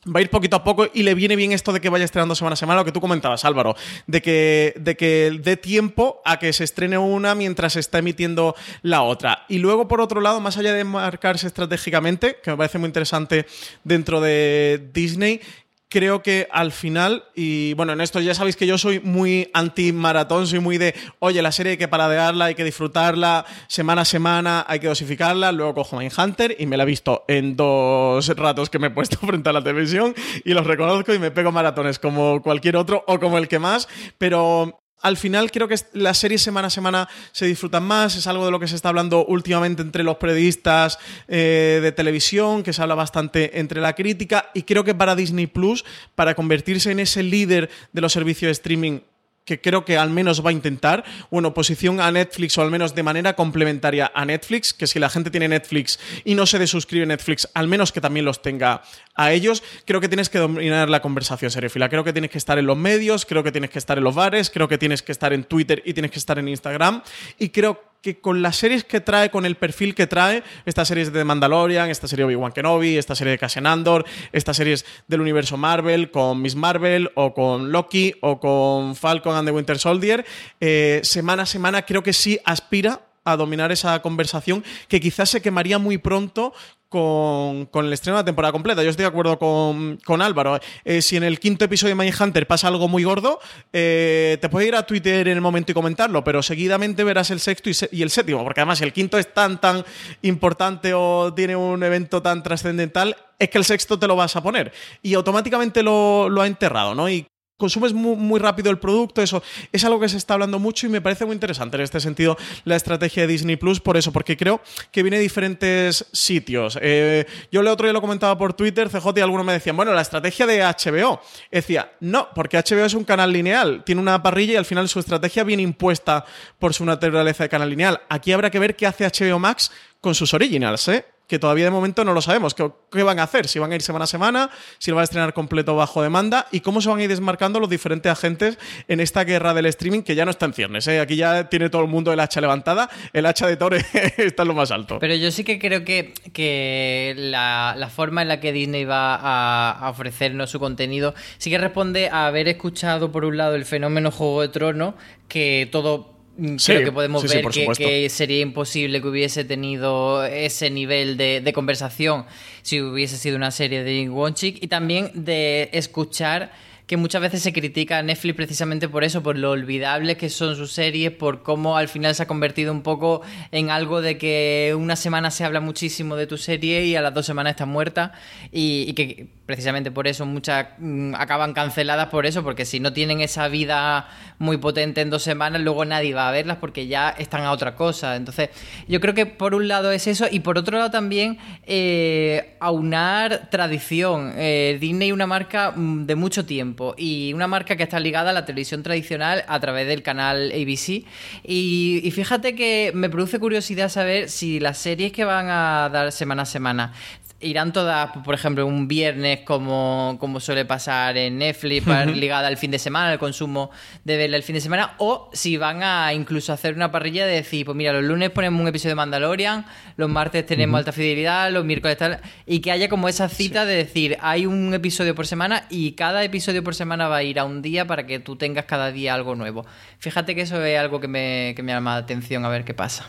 Va a ir poquito a poco y le viene bien esto de que vaya estrenando semana a semana, lo que tú comentabas, Álvaro, de que, de que dé tiempo a que se estrene una mientras se está emitiendo la otra. Y luego, por otro lado, más allá de marcarse estratégicamente, que me parece muy interesante dentro de Disney, creo que al final, y bueno, en esto ya sabéis que yo soy muy anti-maratón, soy muy de, oye, la serie hay que paradearla, hay que disfrutarla semana a semana, hay que dosificarla, luego cojo Mindhunter y me la he visto en dos ratos que me he puesto frente a la televisión y los reconozco y me pego maratones como cualquier otro o como el que más, pero al final creo que las series semana a semana se disfrutan más, es algo de lo que se está hablando últimamente entre los periodistas eh, de televisión, que se habla bastante entre la crítica, y creo que para Disney Plus, para convertirse en ese líder de los servicios de streaming que creo que al menos va a intentar, en oposición a Netflix, o al menos de manera complementaria a Netflix, que si la gente tiene Netflix y no se desuscribe Netflix, al menos que también los tenga a ellos, creo que tienes que dominar la conversación seriefila. Creo que tienes que estar en los medios, creo que tienes que estar en los bares, creo que tienes que estar en Twitter y tienes que estar en Instagram, y creo que con las series que trae, con el perfil que trae, estas series de The Mandalorian, esta serie de Obi-Wan Kenobi, esta serie de Cassian Andor, estas series del universo Marvel, con Miss Marvel, o con Loki, o con Falcon and the Winter Soldier, eh, semana a semana creo que sí aspira a dominar esa conversación que quizás se quemaría muy pronto con, el estreno de la temporada completa. Yo estoy de acuerdo con, con Álvaro. Eh, si en el quinto episodio de Mindhunter pasa algo muy gordo, eh, te puedes ir a Twitter en el momento y comentarlo, pero seguidamente verás el sexto y, el séptimo, porque además si el quinto es tan, tan importante o tiene un evento tan trascendental, es que el sexto te lo vas a poner. Y automáticamente lo, ha enterrado, ¿no? Consumes muy, rápido el producto, eso es algo que se está hablando mucho y me parece muy interesante en este sentido la estrategia de Disney Plus, por eso, porque creo que viene de diferentes sitios. Eh, yo el otro día lo comentaba por Twitter, CJ, y algunos me decían, bueno, la estrategia de HBO. Decía, no, porque HBO es un canal lineal, tiene una parrilla y al final su estrategia viene impuesta por su naturaleza de canal lineal. Aquí habrá que ver qué hace HBO Max con sus originals, ¿eh? Que todavía de momento no lo sabemos. ¿Qué, van a hacer? Si van a ir semana a semana, si lo van a estrenar completo bajo demanda y cómo se van a ir desmarcando los diferentes agentes en esta guerra del streaming que ya no está en ciernes. ¿eh? Aquí ya tiene todo el mundo el hacha levantada, el hacha de Thor está en lo más alto. Pero yo sí que creo que, que la, la forma en la que Disney va a, a ofrecernos su contenido sí que responde a haber escuchado, por un lado, el fenómeno Juego de Tronos, que todo. Mm, Sí, creo que podemos sí, ver que, sería imposible que hubiese tenido ese nivel de, de conversación si hubiese sido una serie de Wonchik y también de escuchar que muchas veces se critica a Netflix precisamente por eso, por lo olvidables que son sus series, por cómo al final se ha convertido un poco en algo de que una semana se habla muchísimo de tu serie y a las dos semanas está muerta y, que precisamente por eso muchas mm, acaban canceladas por eso, porque si no tienen esa vida muy potente en dos semanas, luego nadie va a verlas porque ya están a otra cosa. Entonces, yo creo que por un lado es eso y por otro lado también eh, aunar tradición. Eh, Disney una marca mm, de mucho tiempo y una marca que está ligada a la televisión tradicional a través del canal ABC. Y, fíjate que me produce curiosidad saber si las series que van a dar semana a semana irán todas, por ejemplo, un viernes como, como suele pasar en Netflix, para- ligada al fin de semana, al consumo de verla el fin de semana, o si van a incluso hacer una parrilla de decir, pues mira, los lunes ponemos un episodio de Mandalorian, los martes tenemos alta fidelidad, los miércoles tal, y que haya como esa cita de decir, hay un episodio por semana y cada episodio por semana va a ir a un día para que tú tengas cada día algo nuevo. Fíjate que eso es algo que me, que me llama la atención a ver qué pasa.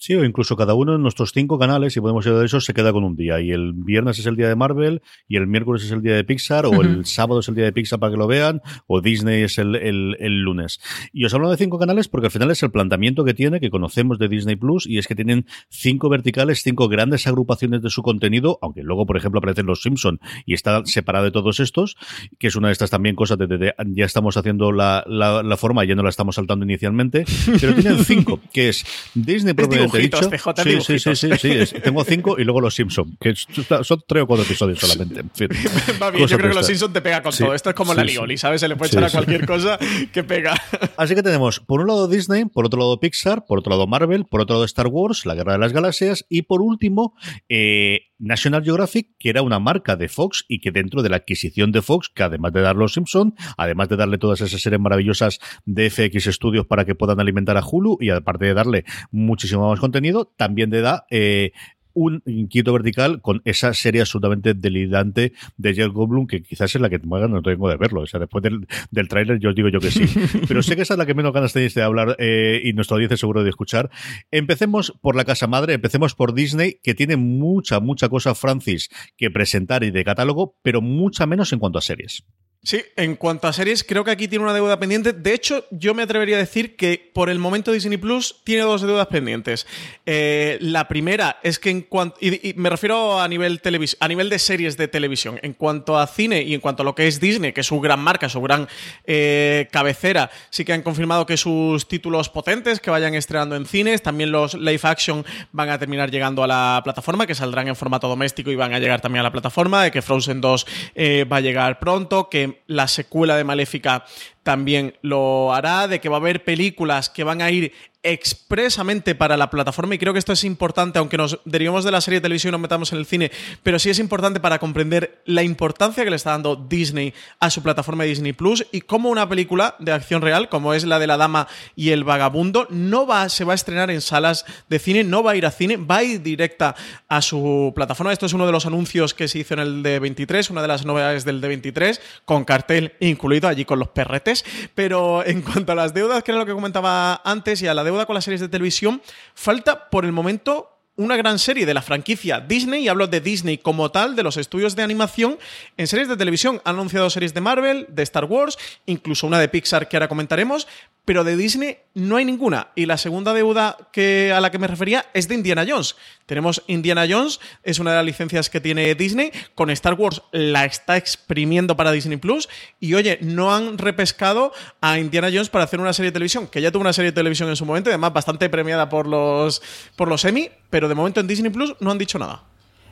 Sí, o incluso cada uno de nuestros cinco canales, si podemos ir de eso, se queda con un día. Y el viernes es el día de Marvel, y el miércoles es el día de Pixar, o el sábado es el día de Pixar para que lo vean, o Disney es el, el- el lunes. Y os hablo de cinco canales porque al final es el planteamiento que tiene, que conocemos de Disney Plus, y es que tienen cinco verticales, cinco grandes agrupaciones de su contenido, aunque luego, por ejemplo, aparecen los Simpson y está separado de todos estos, que es una de estas también cosas de, de- de- ya estamos haciendo la, la, la forma, ya no la estamos saltando inicialmente, pero tienen cinco, que es Disney dibujitos, dicho. Sí, sí, sí, sí, sí, tengo cinco y luego los Simpson, que son tres o cuatro episodios solamente. En fin. Va bien, yo creo que los estas. Simpsons te pega con todo. Esto es como la. Lioli, ¿sabes? Se le puede echar a cualquier cosa que pega. Así que tenemos, por un lado Disney, por otro lado Pixar, por otro lado Marvel, por otro lado Star Wars, La Guerra de las Galaxias y por último eh, National Geographic, que era una marca de Fox y que dentro de la adquisición de Fox, que además de dar los Simpson, además de darle todas esas series maravillosas de FX Studios para que puedan alimentar a Hulu y aparte de darle muchísimo más contenido, también le da... eh, un inquieto vertical con esa serie absolutamente delirante de Jeff Goldblum, que quizás es la que más ganas no tengo de verlo. O sea, después del, del tráiler yo os digo yo que sí. Pero sé que esa es la que menos ganas tenéis de hablar eh, y nuestro audiencia seguro de escuchar. Empecemos por la casa madre, empecemos por Disney, que tiene mucha, mucha cosa, Francis, que presentar y de catálogo, pero mucha menos en cuanto a series. Sí, en cuanto a series, creo que aquí tiene una deuda pendiente. De hecho, yo me atrevería a decir que por el momento Disney Plus tiene dos deudas pendientes. Eh, la primera es que en cuanto. Y, me refiero a nivel, televis a nivel de series de televisión. En cuanto a cine y en cuanto a lo que es Disney, que es su gran marca, su gran eh, cabecera, sí que han confirmado que sus títulos potentes que vayan estrenando en cines, también los live action van a terminar llegando a la plataforma, que saldrán en formato doméstico y van a llegar también a la plataforma, de que Frozen 2 eh, va a llegar pronto, que la secuela de Maléfica también lo hará, de que va a haber películas que van a ir expresamente para la plataforma y creo que esto es importante, aunque nos derivemos de la serie de televisión y nos metamos en el cine, pero sí es importante para comprender la importancia que le está dando Disney a su plataforma Disney Plus y cómo una película de acción real, como es la de la dama y el vagabundo, no va, se va a estrenar en salas de cine, no va a ir a cine, va a ir directa a su plataforma. Esto es uno de los anuncios que se hizo en el D23, una de las novedades del D23, con cartel incluido allí con los perretes. Pero en cuanto a las deudas, que era lo que comentaba antes, y a la deuda con las series de televisión, falta por el momento una gran serie de la franquicia Disney, y hablo de Disney como tal, de los estudios de animación, en series de televisión. Han anunciado series de Marvel, de Star Wars, incluso una de Pixar que ahora comentaremos, pero de Disney no hay ninguna. Y la segunda deuda que, a la que me refería es de Indiana Jones. Tenemos Indiana Jones, es una de las licencias que tiene Disney, con Star Wars la está exprimiendo para Disney Plus, y oye, no han repescado a Indiana Jones para hacer una serie de televisión, que ya tuvo una serie de televisión en su momento, además bastante premiada por los, por los Emmy, pero de momento en Disney Plus no han dicho nada.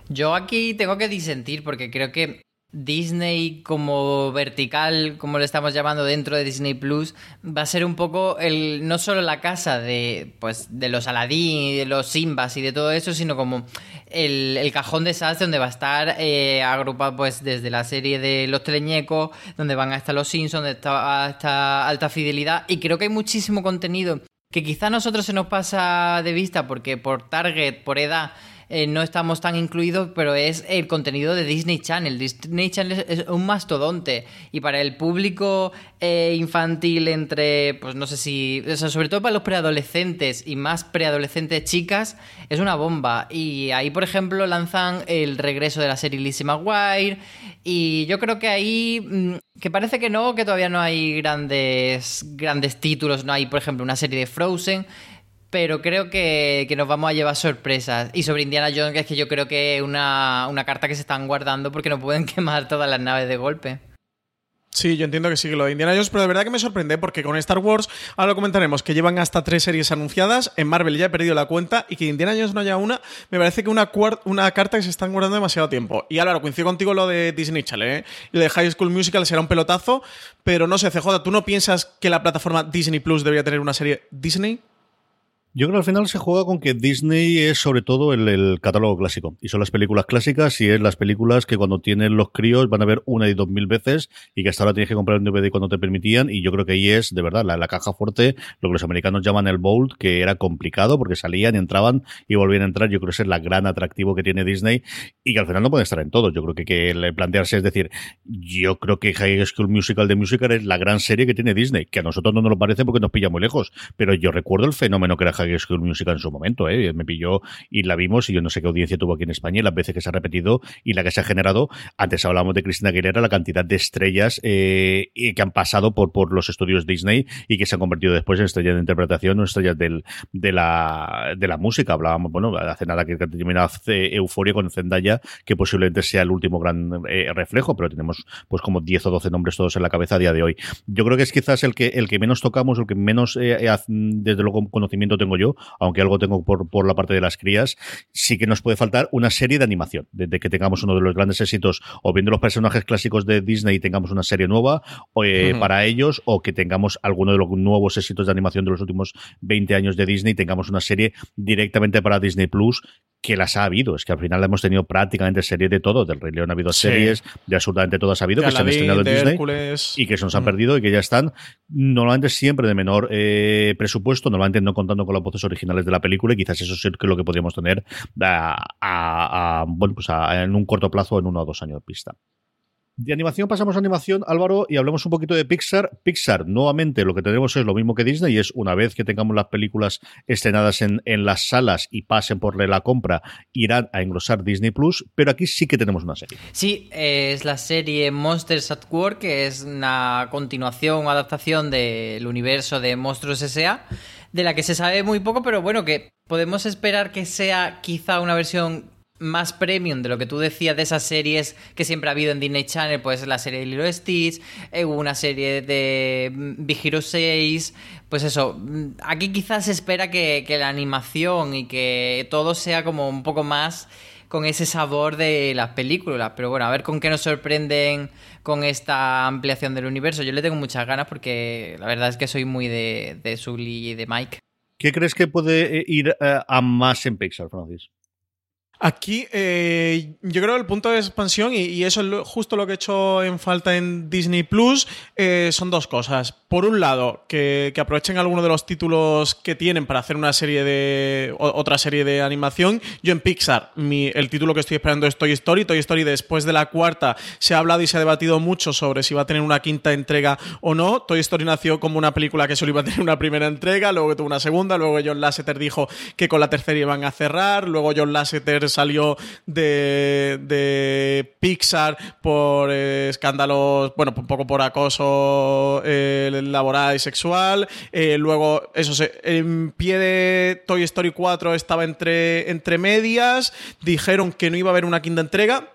Yo aquí tengo que disentir porque creo que Disney como vertical, como lo estamos llamando dentro de Disney Plus, va a ser un poco el no solo la casa de pues de los Aladdin de los Simbas y de todo eso, sino como el, el cajón de desastre donde va a estar eh, agrupado pues desde la serie de los teleñecos, donde van a estar los Simpsons, donde está alta fidelidad y creo que hay muchísimo contenido que quizá a nosotros se nos pasa de vista porque por target, por edad eh, no estamos tan incluidos, pero es el contenido de Disney Channel. Disney Channel es, un mastodonte y para el público eh, infantil entre, pues no sé si, o sea, sobre todo para los preadolescentes y más preadolescentes chicas, es una bomba. Y ahí, por ejemplo, lanzan el regreso de la serie Lizzie McGuire y yo creo que ahí, mm, que parece que no, que todavía no hay grandes, grandes títulos, no hay, por ejemplo, una serie de Frozen pero creo que, que, nos vamos a llevar sorpresas. Y sobre Indiana Jones, que es que yo creo que es una, una, carta que se están guardando porque no pueden quemar todas las naves de golpe. Sí, yo entiendo que sí, lo de Indiana Jones, pero de verdad que me sorprende porque con Star Wars, ahora lo comentaremos, que llevan hasta tres series anunciadas, en Marvel ya he perdido la cuenta y que Indiana Jones no haya una, me parece que una, una carta que se están guardando demasiado tiempo. Y Álvaro, coincido contigo lo de Disney Channel, ¿eh? Lo de High School Musical será un pelotazo, pero no sé, CJ, ¿tú no piensas que la plataforma Disney Plus debería tener una serie Disney? Yo creo que al final se juega con que Disney es sobre todo el, catálogo clásico. Y son las películas clásicas y es las películas que cuando tienen los críos van a ver una y dos mil veces y que hasta ahora tienes que comprar un DVD cuando te permitían. Y yo creo que ahí es, de verdad, la, la caja fuerte, lo que los americanos llaman el Bolt, que era complicado porque salían entraban y volvían a entrar. Yo creo que ese es el gran atractivo que tiene Disney y que al final no puede estar en todo. Yo creo que, que plantearse es decir, yo creo que High School Musical de Musical es la gran serie que tiene Disney, que a nosotros no nos lo parece porque nos pilla muy lejos. Pero yo recuerdo el fenómeno que era High High School Musical en su momento, ¿eh? Me pilló y la vimos y yo no sé qué audiencia tuvo aquí en España y las veces que se ha repetido y la que se ha generado. Antes hablábamos de Cristina Aguilera, la cantidad de estrellas eh, que han pasado por, por los estudios Disney y que se han convertido después en estrellas de interpretación o estrellas del, de, la, de la música. Hablábamos, bueno, hace nada que terminado Euforia con Zendaya, que posiblemente sea el último gran eh, reflejo, pero tenemos pues como 10 o 12 nombres todos en la cabeza a día de hoy. Yo creo que es quizás el que, el que menos tocamos, el que menos, eh, desde luego, conocimiento tengo yo, aunque algo tengo por, por la parte de las crías, sí que nos puede faltar una serie de animación, de, que tengamos uno de los grandes éxitos, o viendo los personajes clásicos de Disney y tengamos una serie nueva o, para ellos, o que tengamos alguno de los nuevos éxitos de animación de los últimos 20 años de Disney y tengamos una serie directamente para Disney Plus que las ha habido. Es que al final hemos tenido prácticamente series de todo. Del Rey León ha habido series, de absolutamente todo ha habido, que se han estrenado en Disney y que se nos han mm. perdido y que ya están normalmente siempre de menor eh, presupuesto, normalmente no contando con los voces originales de la película y quizás eso es lo que podríamos tener a, bueno, pues en un corto plazo, en uno o dos años de pista. De animación pasamos a animación, Álvaro, y hablemos un poquito de Pixar. Pixar, nuevamente, lo que tenemos es lo mismo que Disney, y es una vez que tengamos las películas estrenadas en, en las salas y pasen por la compra, irán a engrosar Disney Plus, pero aquí sí que tenemos una serie. Sí, es la serie Monsters at Work, que es una continuación o adaptación del universo de Monstruos S.A., de la que se sabe muy poco, pero bueno, que podemos esperar que sea quizá una versión más premium de lo que tú decías de esas series que siempre ha habido en Disney Channel, pues la serie de Lilo Stitch, eh, una serie de mm, Big Hero 6, pues eso, mm, aquí quizás se espera que, la animación y que todo sea como un poco más con ese sabor de las películas, pero bueno, a ver con qué nos sorprenden con esta ampliación del universo. Yo le tengo muchas ganas porque la verdad es que soy muy de, de Sully y de Mike. ¿Qué crees que puede eh, ir eh, a más en Pixar, Francis? Aquí eh, yo creo que el punto de expansión, y, eso es justo lo que he hecho en falta en Disney Plus, eh, son dos cosas. Por un lado, que, aprovechen algunos de los títulos que tienen para hacer una serie de. otra serie de animación. Yo en Pixar, el título que estoy esperando es Toy Story. Toy Story, después de la cuarta, se ha hablado y se ha debatido mucho sobre si va a tener una quinta entrega o no. Toy Story nació como una película que solo iba a tener una primera entrega, luego tuvo una segunda, luego John Lasseter dijo que con la tercera iban a cerrar, luego John Lasseter salió de, Pixar por eh, escándalos, bueno, un poco por acoso eh, laboral y sexual. Eh, luego, eso se, en pie de Toy Story 4 estaba entre, entre medias. Dijeron que no iba a haber una quinta entrega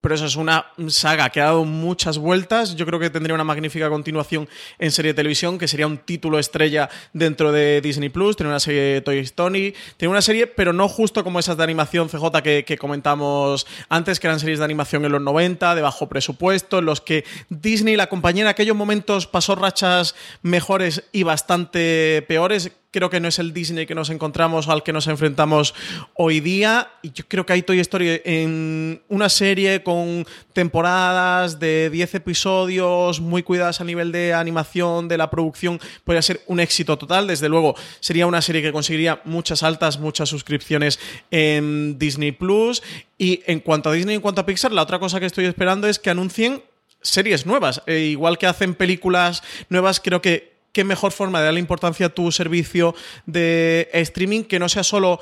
pero eso es una saga que ha dado muchas vueltas. Yo creo que tendría una magnífica continuación en serie de televisión, que sería un título estrella dentro de Disney Plus. Tiene una serie de Toy Story. Tiene una serie, pero no justo como esas de animación CJ que, comentamos antes, que eran series de animación en los 90, de bajo presupuesto, en los que Disney, la compañía en aquellos momentos, pasó rachas mejores y bastante peores creo que no es el Disney que nos encontramos al que nos enfrentamos hoy día. Y yo creo que hay Toy Story en una serie con temporadas de 10 episodios, muy cuidadas a nivel de animación, de la producción, podría ser un éxito total. Desde luego, sería una serie que conseguiría muchas altas, muchas suscripciones en Disney Plus. Y en cuanto a Disney, en cuanto a Pixar, la otra cosa que estoy esperando es que anuncien series nuevas. E igual que hacen películas nuevas, creo que qué mejor forma de darle importancia a tu servicio de streaming que no sea solo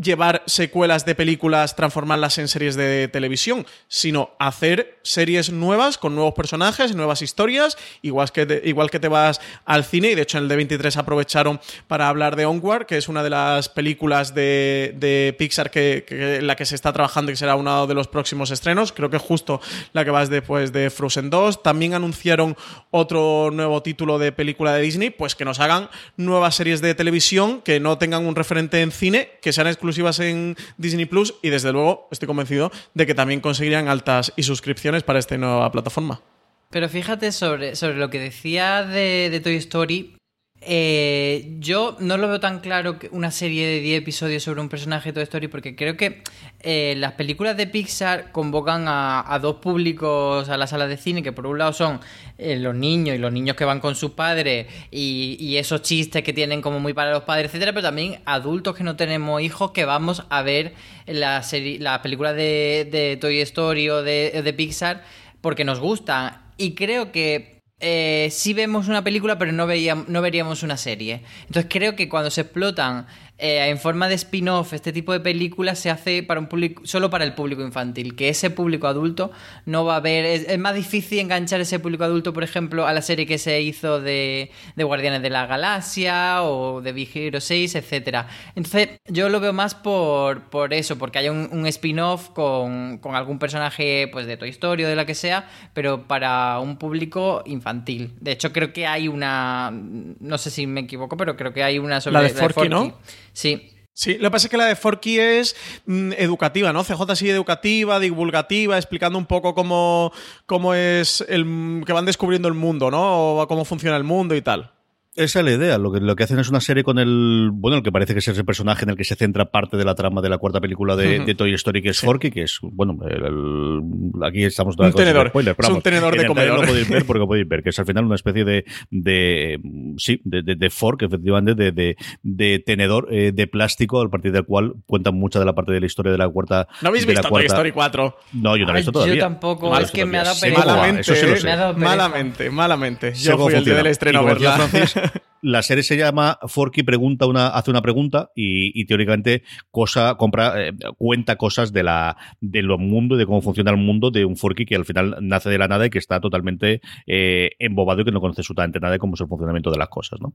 llevar secuelas de películas, transformarlas en series de televisión, sino hacer series nuevas con nuevos personajes, nuevas historias, igual que te, igual que te vas al cine, y de hecho en el D23 aprovecharon para hablar de Onward, que es una de las películas de, Pixar que, en la que se está trabajando y que será uno de los próximos estrenos, creo que es justo la que vas después de Frozen 2. También anunciaron otro nuevo título de película de Disney, pues que nos hagan nuevas series de televisión que no tengan un referente en cine, que sean exclusivas en Disney Plus y desde luego estoy convencido de que también conseguirían altas y suscripciones para esta nueva plataforma. Pero fíjate sobre, sobre lo que decía de, de Toy Story, eh, yo no lo veo tan claro que una serie de 10 episodios sobre un personaje de Toy Story porque creo que eh, las películas de Pixar convocan a, dos públicos a la sala de cine que por un lado son eh, los niños y los niños que van con sus padres y, esos chistes que tienen como muy para los padres, etcétera, pero también adultos que no tenemos hijos que vamos a ver la, serie, la película de, Toy Story o de, de Pixar porque nos gustan. Y creo que eh, sí vemos una película, pero no, veíamos, no veríamos una serie. Entonces creo que cuando se explotan eh, en forma de spin-off, este tipo de películas se hace para un público, solo para el público infantil, que ese público adulto no va a ver, es, es más difícil enganchar ese público adulto, por ejemplo, a la serie que se hizo de, de Guardianes de la Galaxia o de Big Hero 6, etcétera. Entonces, yo lo veo más por, por eso, porque hay un, un spin-off con, con algún personaje pues de Toy Story o de la que sea, pero para un público infantil. De hecho, creo que hay una, no sé si me equivoco, pero creo que hay una sobre La de Forky, ¿no? Sí. Sí, lo que pasa es que la de Forky es mm, educativa, ¿no? CJ sí educativa, divulgativa, explicando un poco cómo, cómo es el que van descubriendo el mundo, ¿no? O cómo funciona el mundo y tal. Esa es la idea. Lo que, lo que hacen es una serie con el. Bueno, el que parece que es ese personaje en el que se centra parte de la trama de la cuarta película de, Toy Story, que es Forky, que es. Bueno, el- el- aquí estamos Un tenedor. spoiler, pero Es un tenedor de el comedor. Lo podéis ver porque lo podéis ver, que es al final una especie de. de sí, de, de, de fork, efectivamente, de, de, de tenedor eh, de plástico, a partir del cual cuentan mucha de la parte de la historia de la cuarta. ¿No habéis de la visto Toy Story 4? No, yo no he visto yo todavía. tampoco, No lo he es que me ha dado pereza. Malamente, malamente, malamente. Yo fui el día del estreno. Francis, la serie se llama Forky pregunta una, hace una pregunta y, teóricamente cosa, compra, eh, cuenta cosas de la de lo mundo de cómo funciona el mundo de un Forky que al final nace de la nada y que está totalmente eh, embobado y que no conoce absolutamente nada de cómo es el funcionamiento de las cosas, ¿no?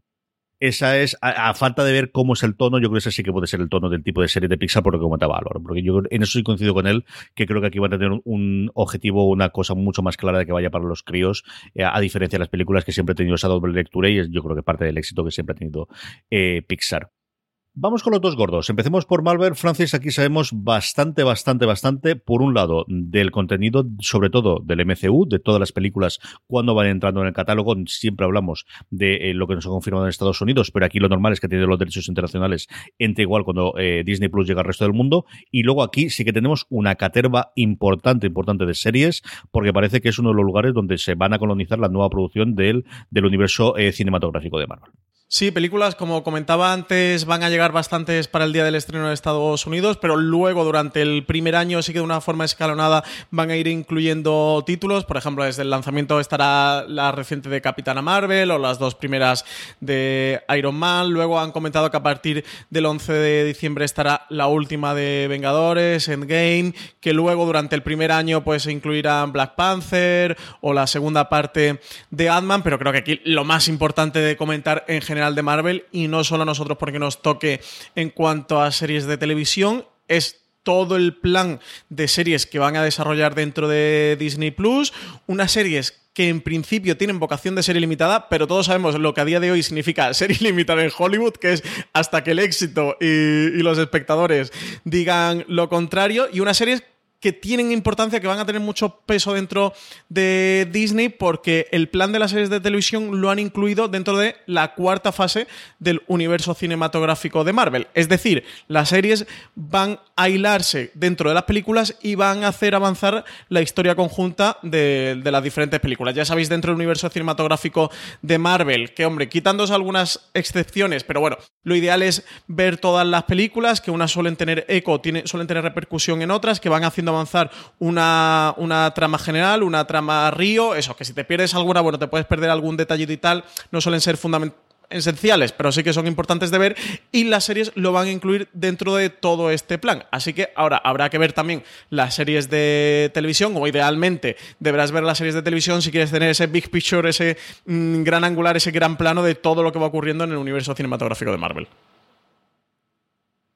Esa es, a, falta de ver cómo es el tono, yo creo que ese sí que puede ser el tono del tipo de serie de Pixar, por lo que comentaba. Porque yo en eso sí coincido con él, que creo que aquí va a tener un, objetivo, una cosa mucho más clara de que vaya para los críos, eh, a diferencia de las películas que siempre he tenido esa doble lectura y es yo creo que parte del éxito que siempre ha tenido eh, Pixar. Vamos con los dos gordos. Empecemos por Marvel. Francis, aquí sabemos bastante, bastante, bastante, por un lado, del contenido, sobre todo del MCU, de todas las películas cuando van entrando en el catálogo. Siempre hablamos de eh, lo que nos ha confirmado en Estados Unidos, pero aquí lo normal es que tiene los derechos internacionales entre igual cuando eh, Disney Plus llega al resto del mundo. Y luego aquí sí que tenemos una caterva importante, importante de series, porque parece que es uno de los lugares donde se van a colonizar la nueva producción del, del universo eh, cinematográfico de Marvel. Sí, películas, como comentaba antes, van a llegar bastantes para el día del estreno de Estados Unidos, pero luego durante el primer año sí que de una forma escalonada van a ir incluyendo títulos. Por ejemplo, desde el lanzamiento estará la reciente de Capitana Marvel o las dos primeras de Iron Man. Luego han comentado que a partir del 11 de diciembre estará la última de Vengadores, Endgame, que luego durante el primer año pues se incluirán Black Panther o la segunda parte de Ant-Man, pero creo que aquí lo más importante de comentar en general de Marvel, y no solo a nosotros porque nos toque en cuanto a series de televisión, es todo el plan de series que van a desarrollar dentro de Disney Plus, unas series que en principio tienen vocación de serie limitada, pero todos sabemos lo que a día de hoy significa serie limitada en Hollywood, que es hasta que el éxito y, y los espectadores digan lo contrario, y unas series que tienen importancia, que van a tener mucho peso dentro de Disney, porque el plan de las series de televisión lo han incluido dentro de la cuarta fase del universo cinematográfico de Marvel. Es decir, las series van a hilarse dentro de las películas y van a hacer avanzar la historia conjunta de, de las diferentes películas. Ya sabéis, dentro del universo cinematográfico de Marvel, que hombre, quitándose algunas excepciones, pero bueno, lo ideal es ver todas las películas, que unas suelen tener eco, tiene, suelen tener repercusión en otras, que van haciendo avanzar una, una trama general, una trama río, eso, que si te pierdes alguna, bueno, te puedes perder algún detallito y tal, no suelen ser fundamentales esenciales, pero sí que son importantes de ver y las series lo van a incluir dentro de todo este plan. Así que ahora habrá que ver también las series de televisión o idealmente deberás ver las series de televisión si quieres tener ese big picture, ese mm, gran angular, ese gran plano de todo lo que va ocurriendo en el universo cinematográfico de Marvel.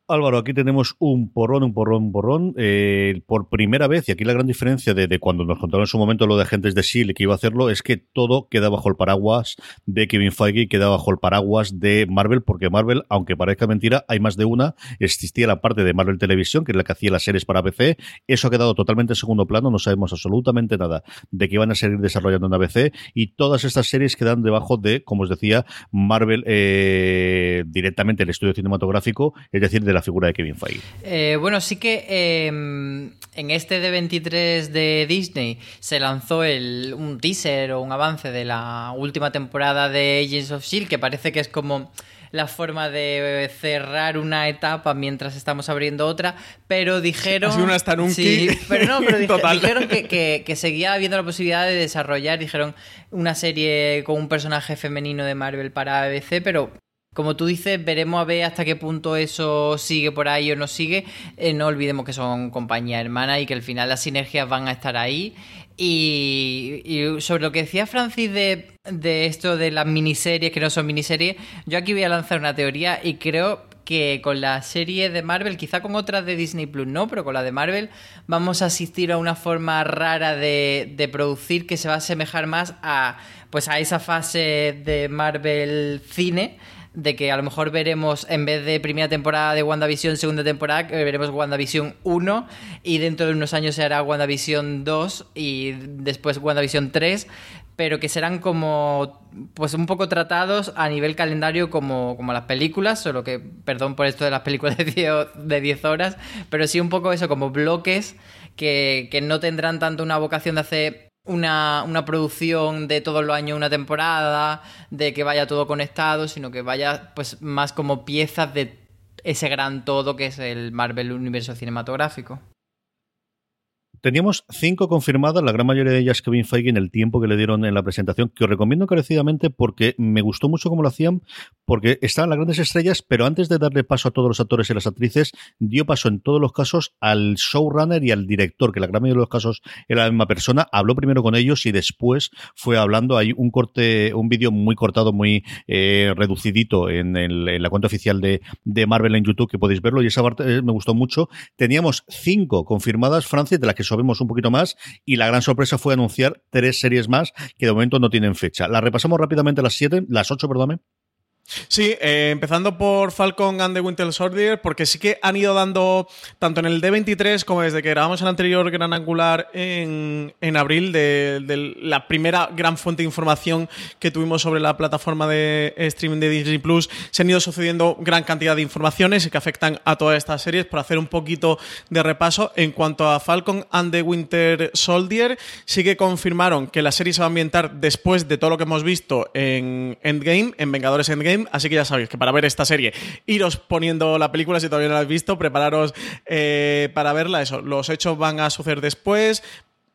Álvaro, aquí tenemos un porrón, un porrón, un porrón. Eh, por primera vez, y aquí la gran diferencia de, cuando nos contaron en su momento lo de agentes de S.H.I.E.L.D. que iba a hacerlo, es que todo queda bajo el paraguas de Kevin Feige, queda bajo el paraguas de Marvel, porque Marvel, aunque parezca mentira, hay más de una. Existía la parte de Marvel Televisión, que es la que hacía las series para PC. Eso ha quedado totalmente en segundo plano, no sabemos absolutamente nada de que van a seguir desarrollando en ABC, y todas estas series quedan debajo de, como os decía, Marvel eh, directamente el estudio cinematográfico, es decir, de la figura de Kevin Feige. Eh, bueno, sí que eh, en este D23 de Disney se lanzó el, un teaser o un avance de la última temporada de Agents of Shield, que parece que es como la forma de cerrar una etapa mientras estamos abriendo otra, pero dijeron... Ha sido una Stanunki Sí, pero no, pero dije- dijeron que, que- que seguía habiendo la posibilidad de desarrollar, dijeron, una serie con un personaje femenino de Marvel para ABC, pero como tú dices, veremos a ver hasta qué punto eso sigue por ahí o no sigue. Eh, no olvidemos que son compañías hermanas y que al final las sinergias van a estar ahí. Y, y sobre lo que decía Francis de, de esto de las miniseries que no son miniseries, yo aquí voy a lanzar una teoría y creo que con la serie de Marvel, quizá con otras de Disney Plus no, pero con la de Marvel vamos a asistir a una forma rara de, de producir que se va a asemejar más a, pues a esa fase de Marvel cine de que a lo mejor veremos, en vez de primera temporada de WandaVision, segunda temporada, veremos WandaVision 1 y dentro de unos años se hará WandaVision 2 y después WandaVision 3, pero que serán como, pues un poco tratados a nivel calendario como, como las películas, solo que, perdón por esto de las películas de 10, de 10 horas, pero sí un poco eso, como bloques que, que no tendrán tanto una vocación de hacer una, una, producción de todos los años una temporada, de que vaya todo conectado, sino que vaya pues más como piezas de ese gran todo que es el Marvel Universo Cinematográfico. Teníamos cinco confirmadas, la gran mayoría de ellas Kevin Feige en el tiempo que le dieron en la presentación, que os recomiendo encarecidamente porque me gustó mucho cómo lo hacían, porque estaban las grandes estrellas, pero antes de darle paso a todos los actores y las actrices, dio paso en todos los casos al showrunner y al director, que la gran mayoría de los casos era la misma persona, habló primero con ellos y después fue hablando. Hay un corte, un vídeo muy cortado, muy eh, reducidito en, la cuenta oficial de, Marvel en YouTube, que podéis verlo, y esa parte eh, me gustó mucho. Teníamos cinco confirmadas, Francis, de las que sabemos un poquito más y la gran sorpresa fue anunciar tres series más que de momento no tienen fecha. Las repasamos rápidamente las siete, las ocho, perdóname. Sí, eh, empezando por Falcon and the Winter Soldier, porque sí que han ido dando, tanto en el D23 como desde que grabamos el anterior Gran Angular en, en abril, de, de, la primera gran fuente de información que tuvimos sobre la plataforma de streaming de Disney Plus, se han ido sucediendo gran cantidad de informaciones que afectan a todas estas series. Por hacer un poquito de repaso, en cuanto a Falcon and the Winter Soldier, sí que confirmaron que la serie se va a ambientar después de todo lo que hemos visto en Endgame, en Vengadores Endgame así que ya sabéis que para ver esta serie, iros poniendo la película si todavía no la habéis visto, prepararos eh, para verla. Eso, los hechos van a suceder después.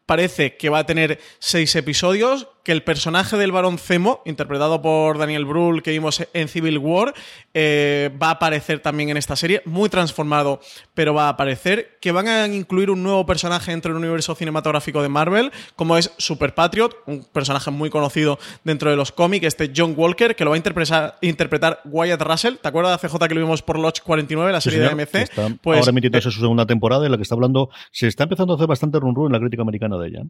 Parece que va a tener seis episodios, que el personaje del varón Zemo, interpretado por Daniel Brühl, que vimos en Civil War, eh, va a aparecer también en esta serie, muy transformado, pero va a aparecer, que van a incluir un nuevo personaje dentro del universo cinematográfico de Marvel, como es Super Patriot, un personaje muy conocido dentro de los cómics, este John Walker, que lo va a interpretar, interpretar Wyatt Russell, ¿te acuerdas de CJ que lo vimos por Lodge 49, la serie sí, señor, de AMC? Está pues, ahora emitiéndose eh, su segunda temporada en la que está hablando, se está empezando a hacer bastante run run en la crítica americana de ella.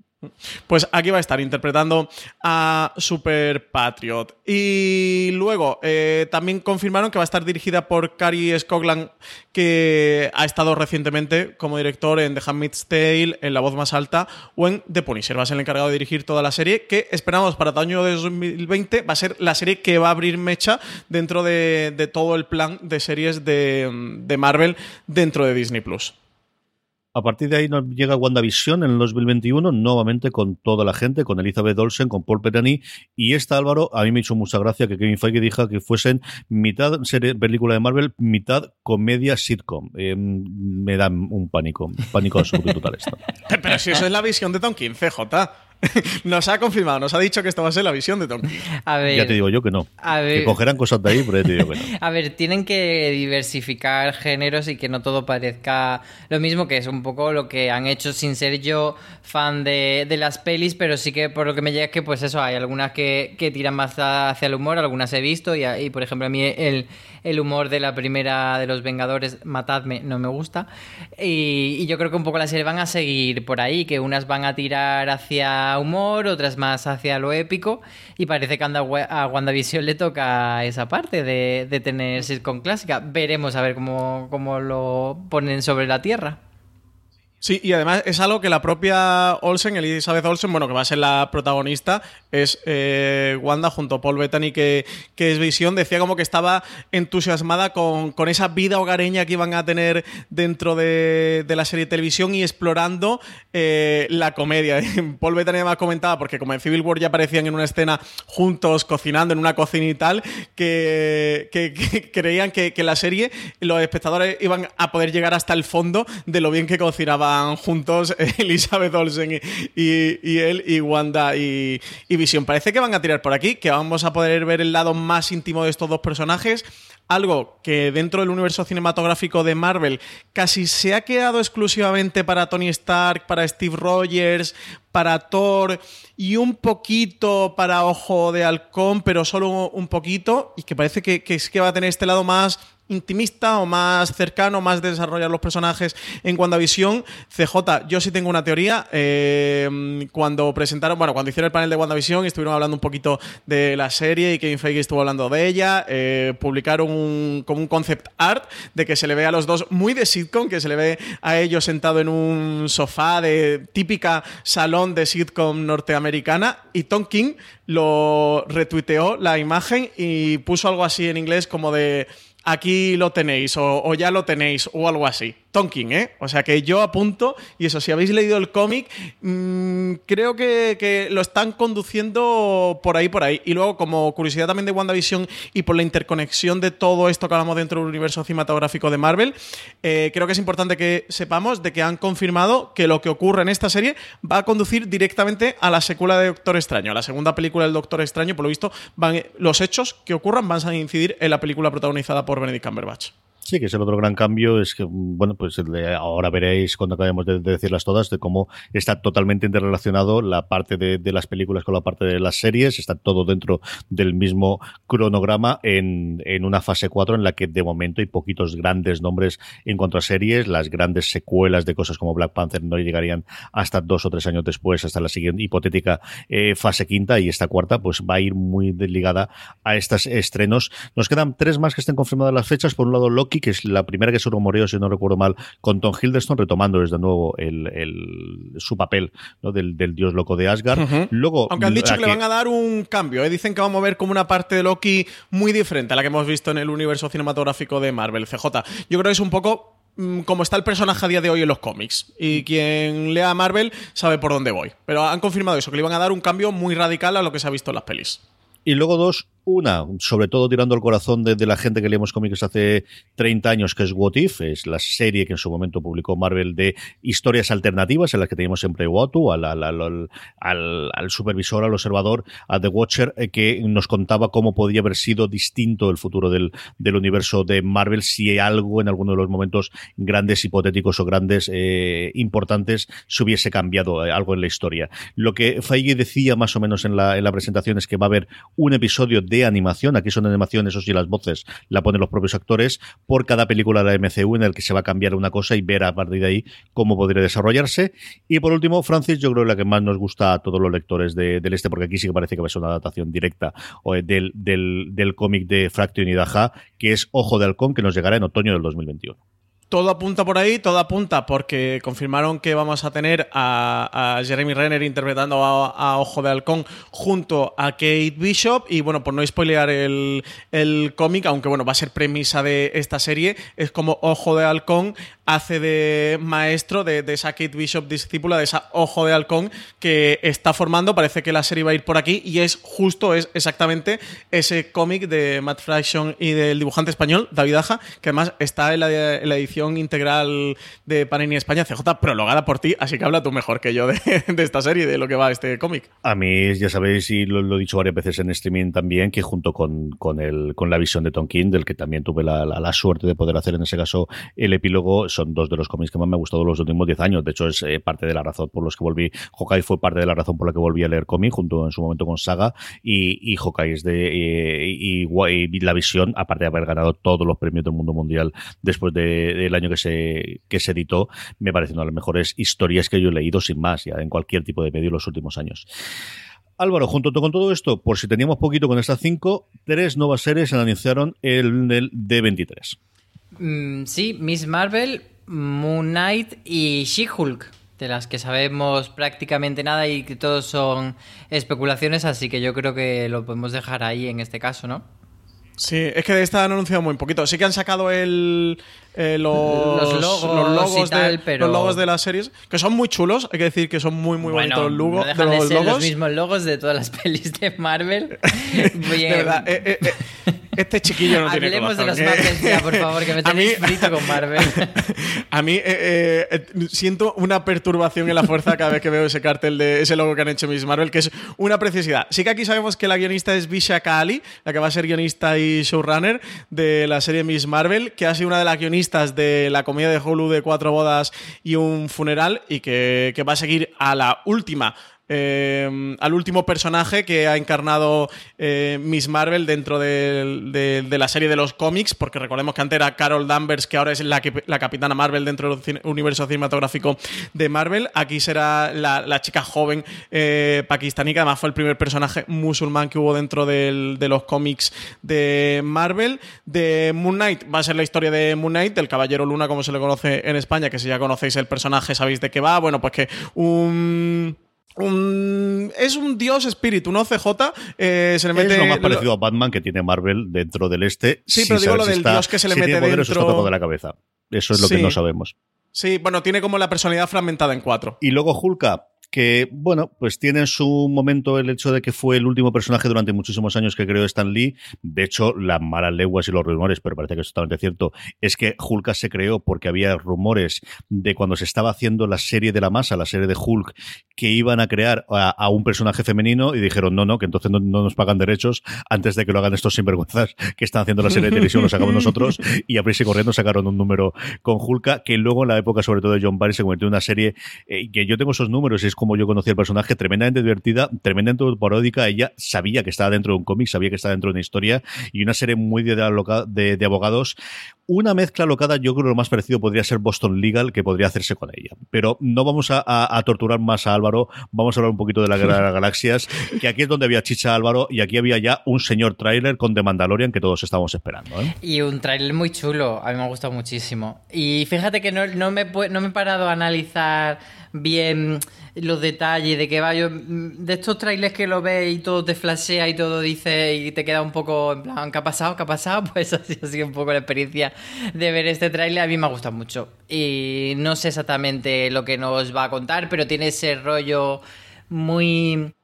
Pues aquí va a estar interpretando a Super Patriot. Y luego eh, también confirmaron que va a estar dirigida por Cary Scogland, que ha estado recientemente como director en The Handmaid's Tale, en La Voz Más Alta o en The Punisher. Va a ser el encargado de dirigir toda la serie, que esperamos para el año de 2020 va a ser la serie que va a abrir mecha dentro de, todo el plan de series de Marvel dentro de Disney Plus. A partir de ahí nos llega WandaVision en el 2021, nuevamente con toda la gente, con Elizabeth Olsen, con Paul Bettany y esta Álvaro, a mí me hizo mucha gracia que Kevin Feige dijo que fuesen mitad serie, película de Marvel, mitad comedia sitcom. Eh, me da un pánico, pánico absoluto total esto. Pero si eso es la visión de Tom King, CJ. nos ha confirmado, nos ha dicho que esta va a ser la visión de Tom King. A ver, ya te digo yo que no. Ver, que cogerán cosas de ahí, pero ya te digo que no. A ver, tienen que diversificar géneros y que no todo parezca lo mismo, que es un poco lo que han hecho sin ser yo fan de, de las pelis, pero sí que por lo que me llega es que, pues eso, hay algunas que, que tiran más hacia el humor, algunas he visto, y, y por ejemplo, a mí el, el, humor de la primera de los Vengadores, Matadme, no me gusta. Y, y yo creo que un poco la serie van a seguir por ahí, que unas van a tirar hacia humor, otras más hacia lo épico, y parece que a WandaVision le toca esa parte de, de tener sitcom clásica. Veremos a ver cómo, cómo lo ponen sobre la tierra. Sí, y además es algo que la propia Olsen, Elizabeth Olsen, bueno, que va a ser la protagonista, es eh, Wanda junto a Paul Bettany, que, que, es Visión, decía como que estaba entusiasmada con, con, esa vida hogareña que iban a tener dentro de, de la serie de televisión y explorando eh, la comedia. Paul Bettany además comentaba, porque como en Civil War ya aparecían en una escena juntos, cocinando en una cocina y tal, que, que, que creían que, que la serie, los espectadores iban a poder llegar hasta el fondo de lo bien que cocinaba juntos Elizabeth Olsen y, él y Wanda y, y Vision. Parece que van a tirar por aquí, que vamos a poder ver el lado más íntimo de estos dos personajes. Algo que dentro del universo cinematográfico de Marvel casi se ha quedado exclusivamente para Tony Stark, para Steve Rogers, para Thor y un poquito para Ojo de Halcón, pero solo un poquito, y que parece que, que es que va a tener este lado más intimista o más cercano, más de desarrollar los personajes en WandaVision. CJ, yo sí tengo una teoría. eh, cuando presentaron, bueno, cuando hicieron el panel de WandaVision, estuvieron hablando un poquito de la serie y Kevin Feige estuvo hablando de ella. eh, publicaron un, como un concept art de que se le ve a los dos muy de sitcom, que se le ve a ellos sentado en un sofá de típica salón de sitcom norteamericana. Y Tom King lo retuiteó la imagen y puso algo así en inglés como de aquí lo tenéis o, o ya lo tenéis o algo así. Tonkin, ¿eh? O sea que yo apunto, y eso, si habéis leído el cómic, mm, creo que, que lo están conduciendo por ahí, por ahí. Y luego, como curiosidad también de WandaVision y por la interconexión de todo esto que hablamos dentro del universo cinematográfico de Marvel, eh, creo que es importante que sepamos de que han confirmado que lo que ocurre en esta serie va a conducir directamente a la secuela de Doctor Extraño, a la segunda película del Doctor Extraño. Por lo visto, van, los hechos que ocurran van a incidir en la película protagonizada por Benedict Cumberbatch. Sí, que es el otro gran cambio, es que, bueno, pues ahora veréis cuando acabemos de, de decirlas todas, de cómo está totalmente interrelacionado la parte de, las películas con la parte de las series, está todo dentro del mismo cronograma en, en una fase 4 en la que de momento hay poquitos grandes nombres en cuanto a series, las grandes secuelas de cosas como Black Panther no llegarían hasta dos o tres años después, hasta la siguiente hipotética eh, fase quinta y esta cuarta pues va a ir muy ligada a estos estrenos. Nos quedan tres más que estén confirmadas las fechas, por un lado Loki, que es la primera que se rumoreó, si no recuerdo mal, con Tom Hiddleston, retomando desde nuevo el, el- su papel ¿no? del, del dios loco de Asgard. Luego, Aunque han dicho que le van a dar un cambio, ¿eh? dicen que vamos a ver como una parte de Loki muy diferente a la que hemos visto en el universo cinematográfico de Marvel, CJ. Yo creo que es un poco mm, como está el personaje a día de hoy en los cómics. Y quien lea Marvel sabe por dónde voy. Pero han confirmado eso, que le iban a dar un cambio muy radical a lo que se ha visto en las pelis. Y luego dos, una, sobre todo tirando al corazón de, la gente que leemos cómics hace 30 años, que es What If, es la serie que en su momento publicó Marvel de historias alternativas en las que teníamos siempre Watu, al, al, al, al- al supervisor, al observador, a The Watcher, eh, que nos contaba cómo podía haber sido distinto el futuro del, del universo de Marvel si algo en alguno de los momentos grandes, hipotéticos o grandes, eh, importantes, se hubiese cambiado eh, algo en la historia. Lo que Feige decía más o menos en la, en la presentación es que va a haber un episodio de animación, aquí son animación, eso sí, las voces la ponen los propios actores, por cada película de la MCU en el que se va a cambiar una cosa y ver a partir de ahí cómo podría desarrollarse. Y por último, Francis, yo creo la que más nos gusta a todos los lectores de- del este, porque aquí sí que parece que va a ser una adaptación directa eh, del, del, del cómic de Fraction y Daja, que es Ojo de Halcón, que nos llegará en otoño del 2021. Todo apunta por ahí, todo apunta porque confirmaron que vamos a tener a, Jeremy Renner interpretando a, a Ojo de Halcón junto a Kate Bishop. Y bueno, por no spoilear el, el cómic, aunque bueno, va a ser premisa de esta serie, es como Ojo de Halcón hace de maestro de, de esa Kate Bishop discípula, de esa Ojo de Halcón que está formando. Parece que la serie va a ir por aquí y es justo, es exactamente ese cómic de Matt Fraction y del dibujante español, David Aja, que además está en la, en la edición integral de Panini España, CJ, prologada por ti, así que habla tú mejor que yo de, de esta serie, de lo que va este cómic. A mí, ya sabéis, y lo, he dicho varias veces en streaming también, que junto con, con, el, con la visión de Tom King, del que también tuve la, la, suerte de poder hacer en ese caso el epílogo, son dos de los cómics que más me ha gustado los últimos 10 años. De hecho, es eh, parte de la razón por los que volví. Hawkeye fue parte de la razón por la que volví a leer cómic, junto en su momento con Saga, y, y Hawkeye es de. eh, y, la visión, aparte de haber ganado todos los premios del mundo mundial después de, del año que se, que se editó, me parece una de las mejores historias que yo he leído, sin más, ya en cualquier tipo de medio en los últimos años. Álvaro, junto con todo esto, por si teníamos poquito con estas cinco, tres nuevas series se anunciaron en el D23. Mm, sí, Miss Marvel, Moon Knight y She-Hulk, de las que sabemos prácticamente nada y que todos son especulaciones, así que yo creo que lo podemos dejar ahí en este caso, ¿no? Sí, es que de esta han anunciado muy poquito. Sí que han sacado el, eh, los, los, logos, los logos, tal, de, pero... los logos de las series, que son muy chulos, hay que decir que son muy, muy bueno, bonitos los, logos, no dejan de los de ser logos. los mismos logos de todas las pelis de Marvel. de verdad, eh, eh, Este chiquillo no tiene Hablemos de los ¿eh? Ya, por favor, que me mí- tenéis frito con Marvel. A mí eh, eh, siento una perturbación en la fuerza cada vez que veo ese cartel de ese logo que han hecho Miss Marvel, que es una preciosidad. Sí que aquí sabemos que la guionista es Bisha Ali, la que va a ser guionista y showrunner de la serie Miss Marvel, que ha sido una de las guionistas de la comedia de Hulu de Cuatro Bodas y un Funeral, y que, que va a seguir a la última eh, al último personaje que ha encarnado eh, Miss Marvel dentro de, la serie de los cómics, porque recordemos que antes era Carol Danvers, que ahora es la, la capitana Marvel dentro del universo cinematográfico de Marvel. Aquí será la, chica joven eh, pakistaní, que además fue el primer personaje musulmán que hubo dentro de los cómics de Marvel. De Moon Knight va a ser la historia de Moon Knight, del Caballero Luna, como se le conoce en España, que si ya conocéis el personaje sabéis de qué va. Bueno, pues que un un- es un dios espíritu, un OCJ. eh, se le mete es lo más lo- parecido a Batman que tiene Marvel dentro del este. Sí, pero digo lo del está- dios que se le si mete tiene poderes está dentro. tapado de la cabeza. Eso es lo que no sabemos. Sí, bueno, tiene como la personalidad fragmentada en cuatro. Y luego Hulka, que, bueno, pues tiene en su momento el hecho de que fue el último personaje durante muchísimos años que creó Stan Lee. De hecho, las malas leguas y los rumores, pero parece que es totalmente cierto, es que Hulka se creó porque había rumores de cuando se estaba haciendo la serie de la masa, la serie de Hulk, que iban a crear a, a un personaje femenino y dijeron, no, no, que entonces no, no nos pagan derechos antes de que lo hagan estos sinvergüenzas que están haciendo la serie de televisión, lo sacamos nosotros y a prisa y corriendo sacaron un número con Hulka, que luego en la época, sobre todo de John Barry, se convirtió en una serie eh, que yo tengo esos números y es como yo conocí al personaje, tremendamente divertida, tremendamente paródica. Ella sabía que estaba dentro de un cómic, sabía que estaba dentro de una historia y una serie muy de, de, de abogados. Una mezcla locada, yo creo que lo más parecido podría ser Boston Legal, que podría hacerse con ella. Pero no vamos a, a- a torturar más a Álvaro, vamos a hablar un poquito de la Guerra de las Galaxias, que aquí es donde había chicha Álvaro y aquí había ya un señor tráiler con The Mandalorian que todos estábamos esperando. ¿eh? Y un tráiler muy chulo, a mí me ha gustado muchísimo. Y fíjate que no, no me, no me he parado a analizar bien los detalles de que va yo de estos trailers que lo ves y todo te flashea y todo dice y te queda un poco en plan ¿qué ha pasado? ¿qué ha pasado? pues así ha sido un poco la experiencia de ver este tráiler a mí me ha gustado mucho. Y no sé exactamente lo que nos va a contar pero tiene ese rollo muy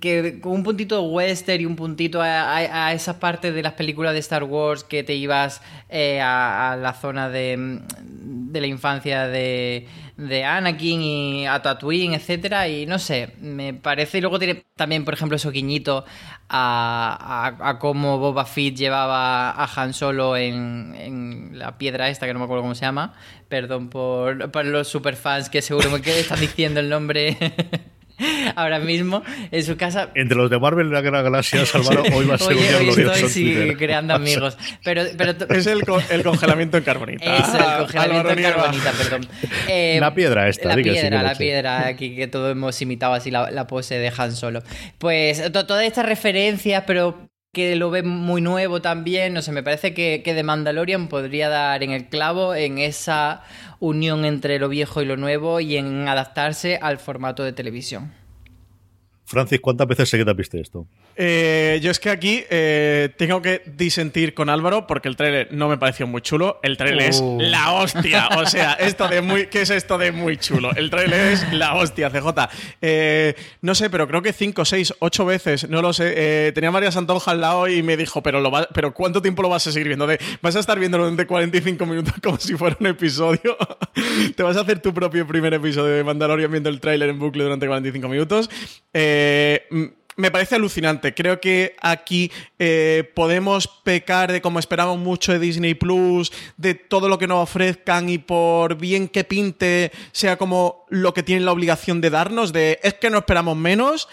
que un puntito western y un puntito a, a- a esas partes de las películas de Star Wars que te ibas eh, a, la zona de, de la infancia de, de Anakin y a Tatooine, etcétera y no sé, me parece y luego tiene también por ejemplo esos guiñitos a cómo Boba Fett llevaba a Han Solo en, en la piedra esta que no me acuerdo cómo se llama perdón por, por los superfans que seguro que están diciendo el nombre ahora mismo en su casa. Entre los de Marvel y la las Galaxias, Álvaro, hoy va a ser un día estoy sí, creando amigos. Pero, pero Es el, co- el congelamiento en carbonita. El congelamiento Álvaro en carbonita, perdón. Eh, La piedra esta, La piedra, la piedra aquí que todos hemos imitado así la, la pose de Han Solo. Pues to- todas estas referencias, pero que lo ven muy nuevo también, no sé, me parece que, que The Mandalorian podría dar en el clavo en esa unión entre lo viejo y lo nuevo y en adaptarse al formato de televisión. Francis, ¿cuántas veces seguidas viste esto? Eh, yo es que aquí eh, tengo que disentir con Álvaro porque el trailer no me pareció muy chulo. El trailer Uh. es la hostia. O sea, esto de muy. ¿Qué es esto de muy chulo? El trailer es la hostia, CJ. Eh, no sé, pero creo que 5, 6, 8 veces, no lo sé. eh, tenía María Santonja al lado y me dijo, pero, lo va- pero ¿cuánto tiempo lo vas a seguir viendo? De, ¿Vas a estar viéndolo durante 45 minutos como si fuera un episodio? ¿Te vas a hacer tu propio primer episodio de Mandalorian viendo el tráiler en bucle durante 45 minutos? Eh, mm, me parece alucinante. Creo que aquí eh, podemos pecar de como esperamos mucho de Disney Plus, de todo lo que nos ofrezcan y por bien que pinte, sea como lo que tienen la obligación de darnos, de es que no esperamos menos.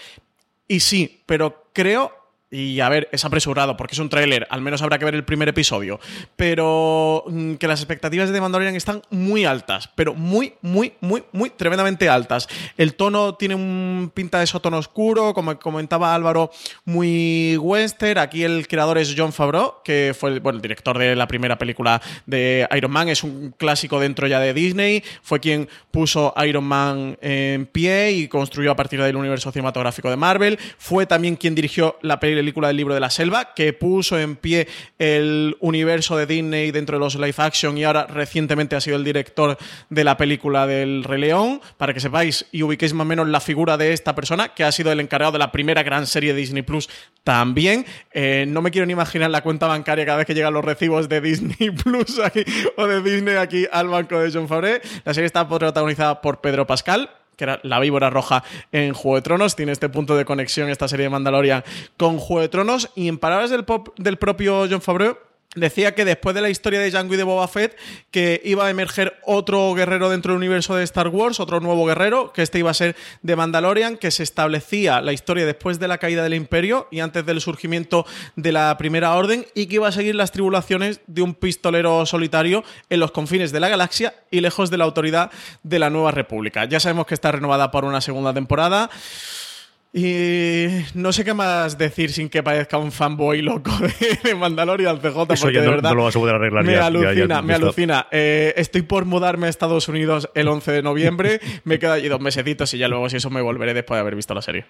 Y sí, pero creo. Y a ver, es apresurado porque es un tráiler, al menos habrá que ver el primer episodio. Pero mm, que las expectativas de The Mandalorian están muy altas, pero muy, muy, muy, muy tremendamente altas. El tono tiene un pinta de sótono oscuro, como comentaba Álvaro, muy western. Aquí el creador es John Favreau, que fue bueno, el director de la primera película de Iron Man, es un clásico dentro ya de Disney. Fue quien puso Iron Man en pie y construyó a partir del universo cinematográfico de Marvel. Fue también quien dirigió la, peli- película del libro de la selva, que puso en pie el universo de Disney dentro de los live action y ahora recientemente ha sido el director de la película del Rey León, para que sepáis y ubiquéis más o menos la figura de esta persona, que ha sido el encargado de la primera gran serie de Disney Plus también. Eh, no me quiero ni imaginar la cuenta bancaria cada vez que llegan los recibos de Disney Plus aquí, o de Disney aquí al banco de John Favreau. La serie está protagonizada por Pedro Pascal, que era la víbora roja en Juego de Tronos. Tiene este punto de conexión esta serie de Mandalorian con Juego de Tronos. Y en palabras del, pop- del propio John Favreau, Decía que después de la historia de Django y de Boba Fett, que iba a emerger otro guerrero dentro del universo de Star Wars, otro nuevo guerrero, que este iba a ser de Mandalorian, que se establecía la historia después de la caída del Imperio y antes del surgimiento de la Primera Orden, y que iba a seguir las tribulaciones de un pistolero solitario en los confines de la galaxia y lejos de la autoridad de la Nueva República. Ya sabemos que está renovada por una segunda temporada. Y no sé qué más decir sin que parezca un fanboy loco de, de Mandalorian CJ, porque Eso ya de no- verdad no lo vas a poder arreglar me ya, alucina, ya, me ya alucina. Eh, estoy por mudarme a Estados Unidos el 11 de noviembre, me quedan allí dos mesecitos y ya luego si eso me volveré después de haber visto la serie.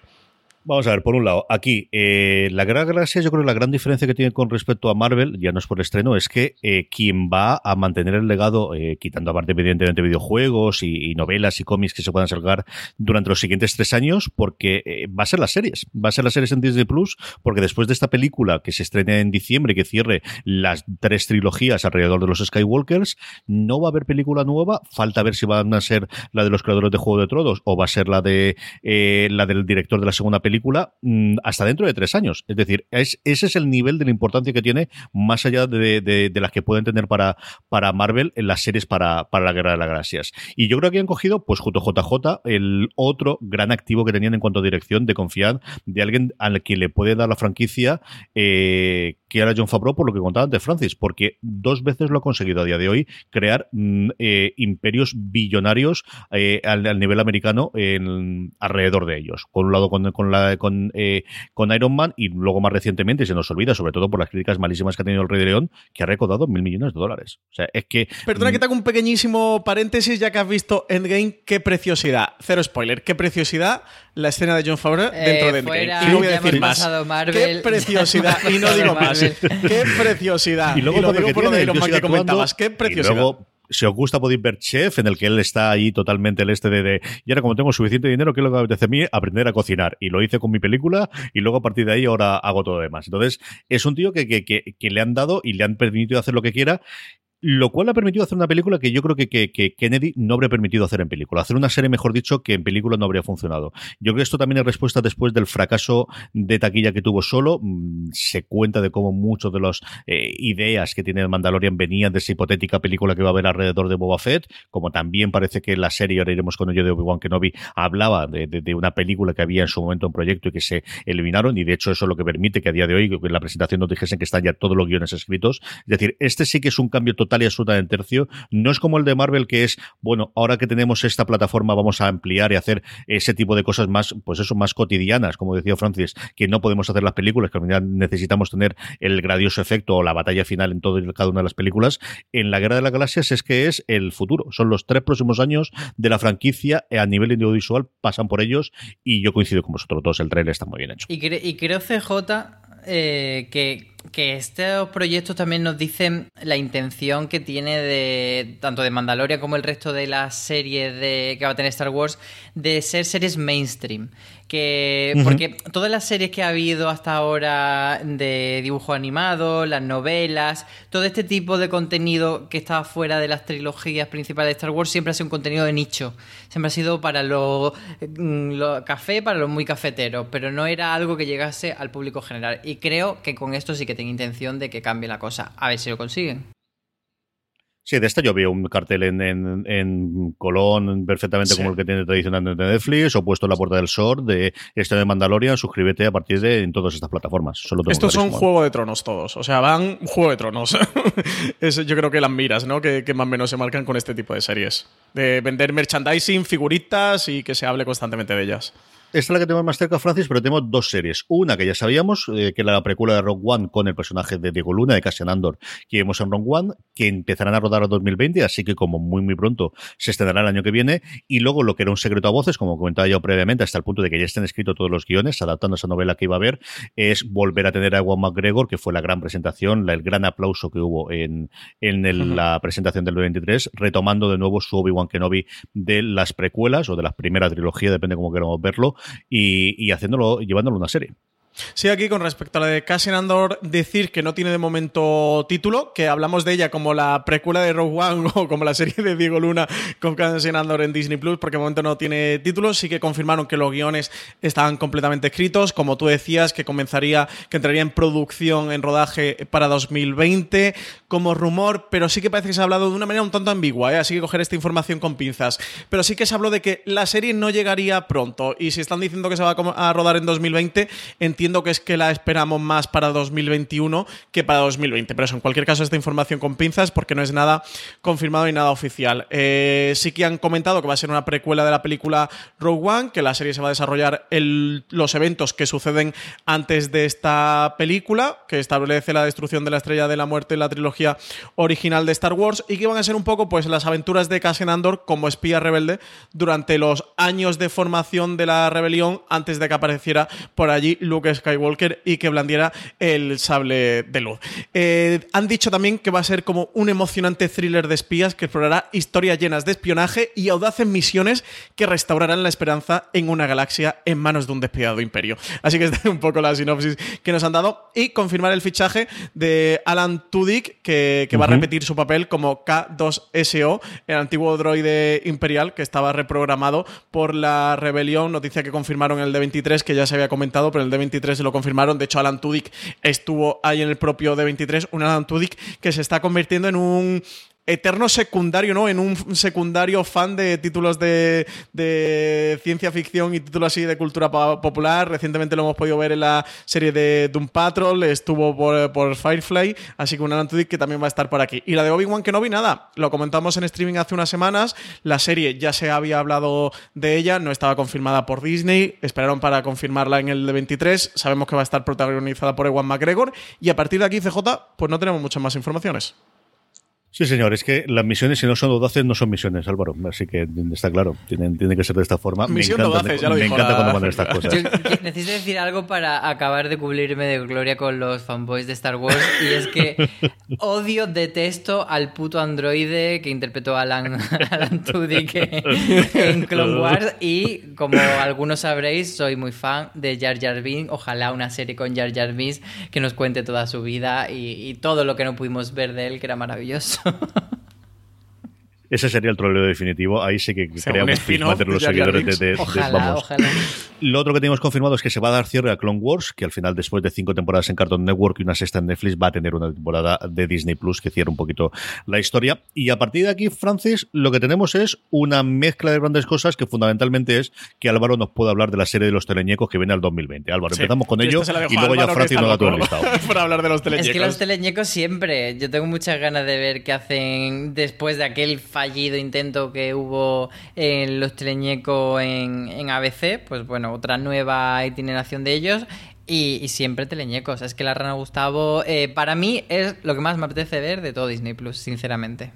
Vamos a ver, por un lado, aquí, eh, la gran gracia, yo creo que la gran diferencia que tiene con respecto a Marvel, ya no es por estreno, es que eh, quien va a mantener el legado, eh, quitando aparte evidentemente videojuegos y, novelas y cómics que se puedan sacar durante los siguientes tres años, porque eh, va a ser las series, va a ser las series en Disney Plus, porque después de esta película que se estrene en diciembre y que cierre las tres trilogías alrededor de los Skywalkers, no va a haber película nueva, falta ver si van a ser la de los creadores de Juego de Tronos o va a ser la de eh, la del director de la segunda película mm, hasta dentro de tres años. Es decir, es, ese es el nivel de la importancia que tiene más allá de, de- de las que pueden tener para, para Marvel en las series para, para la Guerra de las Galaxias. Y yo creo que han cogido, pues junto a JJ, el otro gran activo que tenían en cuanto a dirección de confiar de alguien al que le puede dar la franquicia eh, que era John Favreau, por lo que contaba antes Francis, porque dos veces lo ha conseguido a día de hoy crear mm, eh, imperios billonarios eh, al, nivel americano en- alrededor de ellos. Por un lado con, con, la, con, eh, con Iron Man y luego más recientemente, se nos olvida, sobre todo por las críticas malísimas que ha tenido el Rey de León, que ha recaudado mil millones de dólares. O sea, es que... Perdona mm, que te hago un pequeñísimo paréntesis ya que has visto Endgame, qué preciosidad, cero spoiler, qué preciosidad la escena de John Favreau dentro Eh, de Endgame. fuera, y no voy a decir más. Marvel, qué preciosidad, y no digo más. Qué preciosidad. Y luego y lo digo por lo de Iron Man que comentabas, qué preciosidad. Y luego, si os gusta, podéis ver Chef, en el que él está ahí totalmente el este de, de y ahora como tengo suficiente dinero, ¿qué es lo que me apetece a mí? Aprender a cocinar. Y lo hice con mi película y luego a partir de ahí ahora hago todo lo demás. Entonces, es un tío que, que, que, que le han dado y le han permitido hacer lo que quiera lo cual le ha permitido hacer una película que yo creo que, Kennedy no habría permitido hacer en película. Hacer una serie, mejor dicho, que en película no habría funcionado. Yo creo que esto también es respuesta después del fracaso de taquilla que tuvo solo. Mm, Se cuenta de cómo muchas de las eh, ideas que tiene Mandalorian venían de esa hipotética película que va a haber alrededor de Boba Fett, como también parece que la serie, ahora iremos con ello de Obi-Wan Kenobi, hablaba de, de, de una película que había en su momento en proyecto y que se eliminaron, y de hecho eso es lo que permite que a día de hoy, en la presentación nos dijesen que están ya todos los guiones escritos. Es decir, este sí que es un cambio total y absolutamente tercio. No es como el de Marvel, que es, bueno, ahora que tenemos esta plataforma, vamos a ampliar y hacer ese tipo de cosas más, pues eso, más cotidianas, como decía Francis, que no podemos hacer las películas, que al final necesitamos tener el gradioso efecto o la batalla final en todo cada una de las películas. En la Guerra de las Galaxias es que es el futuro. Son los tres próximos años de la franquicia a nivel audiovisual, pasan por ellos y yo coincido con vosotros todos. El trailer está muy bien hecho. Y, cre- y creo, CJ, eh, que, que estos proyectos también nos dicen la intención que tiene de tanto de Mandalorian como el resto de las series de, que va a tener Star Wars de ser series mainstream. Que, Porque todas las series que ha habido hasta ahora de dibujo animado, las novelas, todo este tipo de contenido que está fuera de las trilogías principales de Star Wars siempre ha sido un contenido de nicho. Siempre ha sido para los mm, lo café, para los muy cafeteros, pero no era algo que llegase al público general. Y creo que con esto sí que tengo intención de que cambie la cosa. A ver si lo consiguen. Sí, de esta yo veo un cartel en, en, en Colón perfectamente Sí. como el que tiene tradicionalmente Netflix, o puesto en la puerta del Sor de este de Mandalorian, suscríbete a partir de en todas estas plataformas. Solo tengo Estos son. Juego de Tronos todos. O sea, van Juego de Tronos. es, yo creo que las miras, ¿no? Que, que más o menos se marcan con este tipo de series. De vender merchandising, figuritas y que se hable constantemente de ellas. Esta es la que tenemos más cerca, Francis, pero tenemos dos series. Una que ya sabíamos, eh, que era la precuela de Rogue One con el personaje de Diego Luna, de Cassian Andor, que vimos en Rogue One, que empezarán a rodar en 2020, así que como muy, muy pronto se estrenará el año que viene. Y luego lo que era un secreto a voces, como comentaba yo previamente, hasta el punto de que ya estén escritos todos los guiones, adaptando esa novela que iba a haber, es volver a tener a Ewan McGregor, que fue la gran presentación, la- el gran aplauso que hubo en, en el- la presentación del 23, retomando de nuevo su Obi-Wan Kenobi de las precuelas o de la primera trilogía, depende cómo queramos verlo, y, y haciéndolo, llevándolo a una serie. Sí, aquí con respecto a la de Cassian Andor, decir que no tiene de momento título, que hablamos de ella como la precuela de Rogue One o como la serie de Diego Luna con Cassian Andor en Disney Plus, porque de momento no tiene título. Sí que confirmaron que los guiones estaban completamente escritos, como tú decías, que comenzaría, que entraría en producción, en rodaje para 2020, como rumor, pero sí que parece que se ha hablado de una manera un tanto ambigua, ¿eh? así que coger esta información con pinzas. Pero sí que se habló de que la serie no llegaría pronto, y si están diciendo que se va a rodar en 2020, entiendo que es que la esperamos más para 2021 que para 2020. Pero eso, en cualquier caso, esta información con pinzas porque no es nada confirmado y nada oficial. Eh, sí que han comentado que va a ser una precuela de la película Rogue One, que la serie se va a desarrollar en los eventos que suceden antes de esta película, que establece la destrucción de la Estrella de la Muerte en la trilogía original de Star Wars, y que van a ser un poco pues las aventuras de Cassian Andor como espía rebelde durante los años de formación de la rebelión antes de que apareciera por allí Luke Skywalker y que blandiera el sable de luz. Eh, han dicho también que va a ser como un emocionante thriller de espías que explorará historias llenas de espionaje y audaces misiones que restaurarán la esperanza en una galaxia en manos de un despiadado imperio. Así que esta es un poco la sinopsis que nos han dado y confirmar el fichaje de Alan Tudyk que, que va a repetir su papel como K2SO, el antiguo droide imperial que estaba reprogramado por la rebelión, noticia que confirmaron en el D23 que ya se había comentado, pero en el D23 se lo confirmaron, de hecho Alan Tudyk estuvo ahí en el propio D23, un Alan Tudyk que se está convirtiendo en un eterno secundario, ¿no? En un secundario fan de títulos de, de ciencia ficción y títulos así de cultura po- popular. Recientemente lo hemos podido ver en la serie de Doom Patrol, estuvo por, por Firefly, así que un Alan Tudyk que también va a estar por aquí. Y la de Obi-Wan que no vi nada, lo comentamos en streaming hace unas semanas, la serie ya se había hablado de ella, no estaba confirmada por Disney, esperaron para confirmarla en el de 23, sabemos que va a estar protagonizada por Ewan McGregor y a partir de aquí CJ, pues no tenemos muchas más informaciones. Sí, señor, es que las misiones, si no son audaces, no son misiones, Álvaro. Así que está claro, tienen, tiene que ser de esta forma. Misión me encanta, audaces, ya lo me dijo encanta la- cuando mandan estas cosas. Yo yo necesito decir algo para acabar de cubrirme de gloria con los fanboys de Star Wars y es que odio, detesto al puto androide que interpretó a Alan, Alan Tudyk en, en Clone Wars y como algunos sabréis soy muy fan de Jar Jar Binks, ojalá una serie con Jar Jar Binks que nos cuente toda su vida y, y todo lo que no pudimos ver de él que era maravilloso. Ese sería el troleo definitivo. Ahí sí que creamos spin-off entre los seguidores de, de- de- Ojalá, vamos. ojalá. Lo otro que tenemos confirmado es que se va a dar cierre a Clone Wars, que al final, después de cinco temporadas en Cartoon Network y una sexta en Netflix, va a tener una temporada de Disney Plus que cierra un poquito la historia. Y a partir de aquí, Francis, lo que tenemos es una mezcla de grandes cosas que fundamentalmente es que Álvaro nos pueda hablar de la serie de los teleñecos que viene al 2020. Álvaro, Sí. empezamos con ello y luego ya Francis nos da todo el listado. Para hablar de los Es que teleñecos. los teleñecos siempre. Yo tengo muchas ganas de ver qué hacen después de aquel fallido intento que hubo en los teleñecos en, en ABC. Pues bueno, otra nueva itineración de ellos. Y, y siempre teleñecos. Es que la Rana Gustavo, eh, para mí, es lo que más me apetece ver de todo Disney Plus, sinceramente.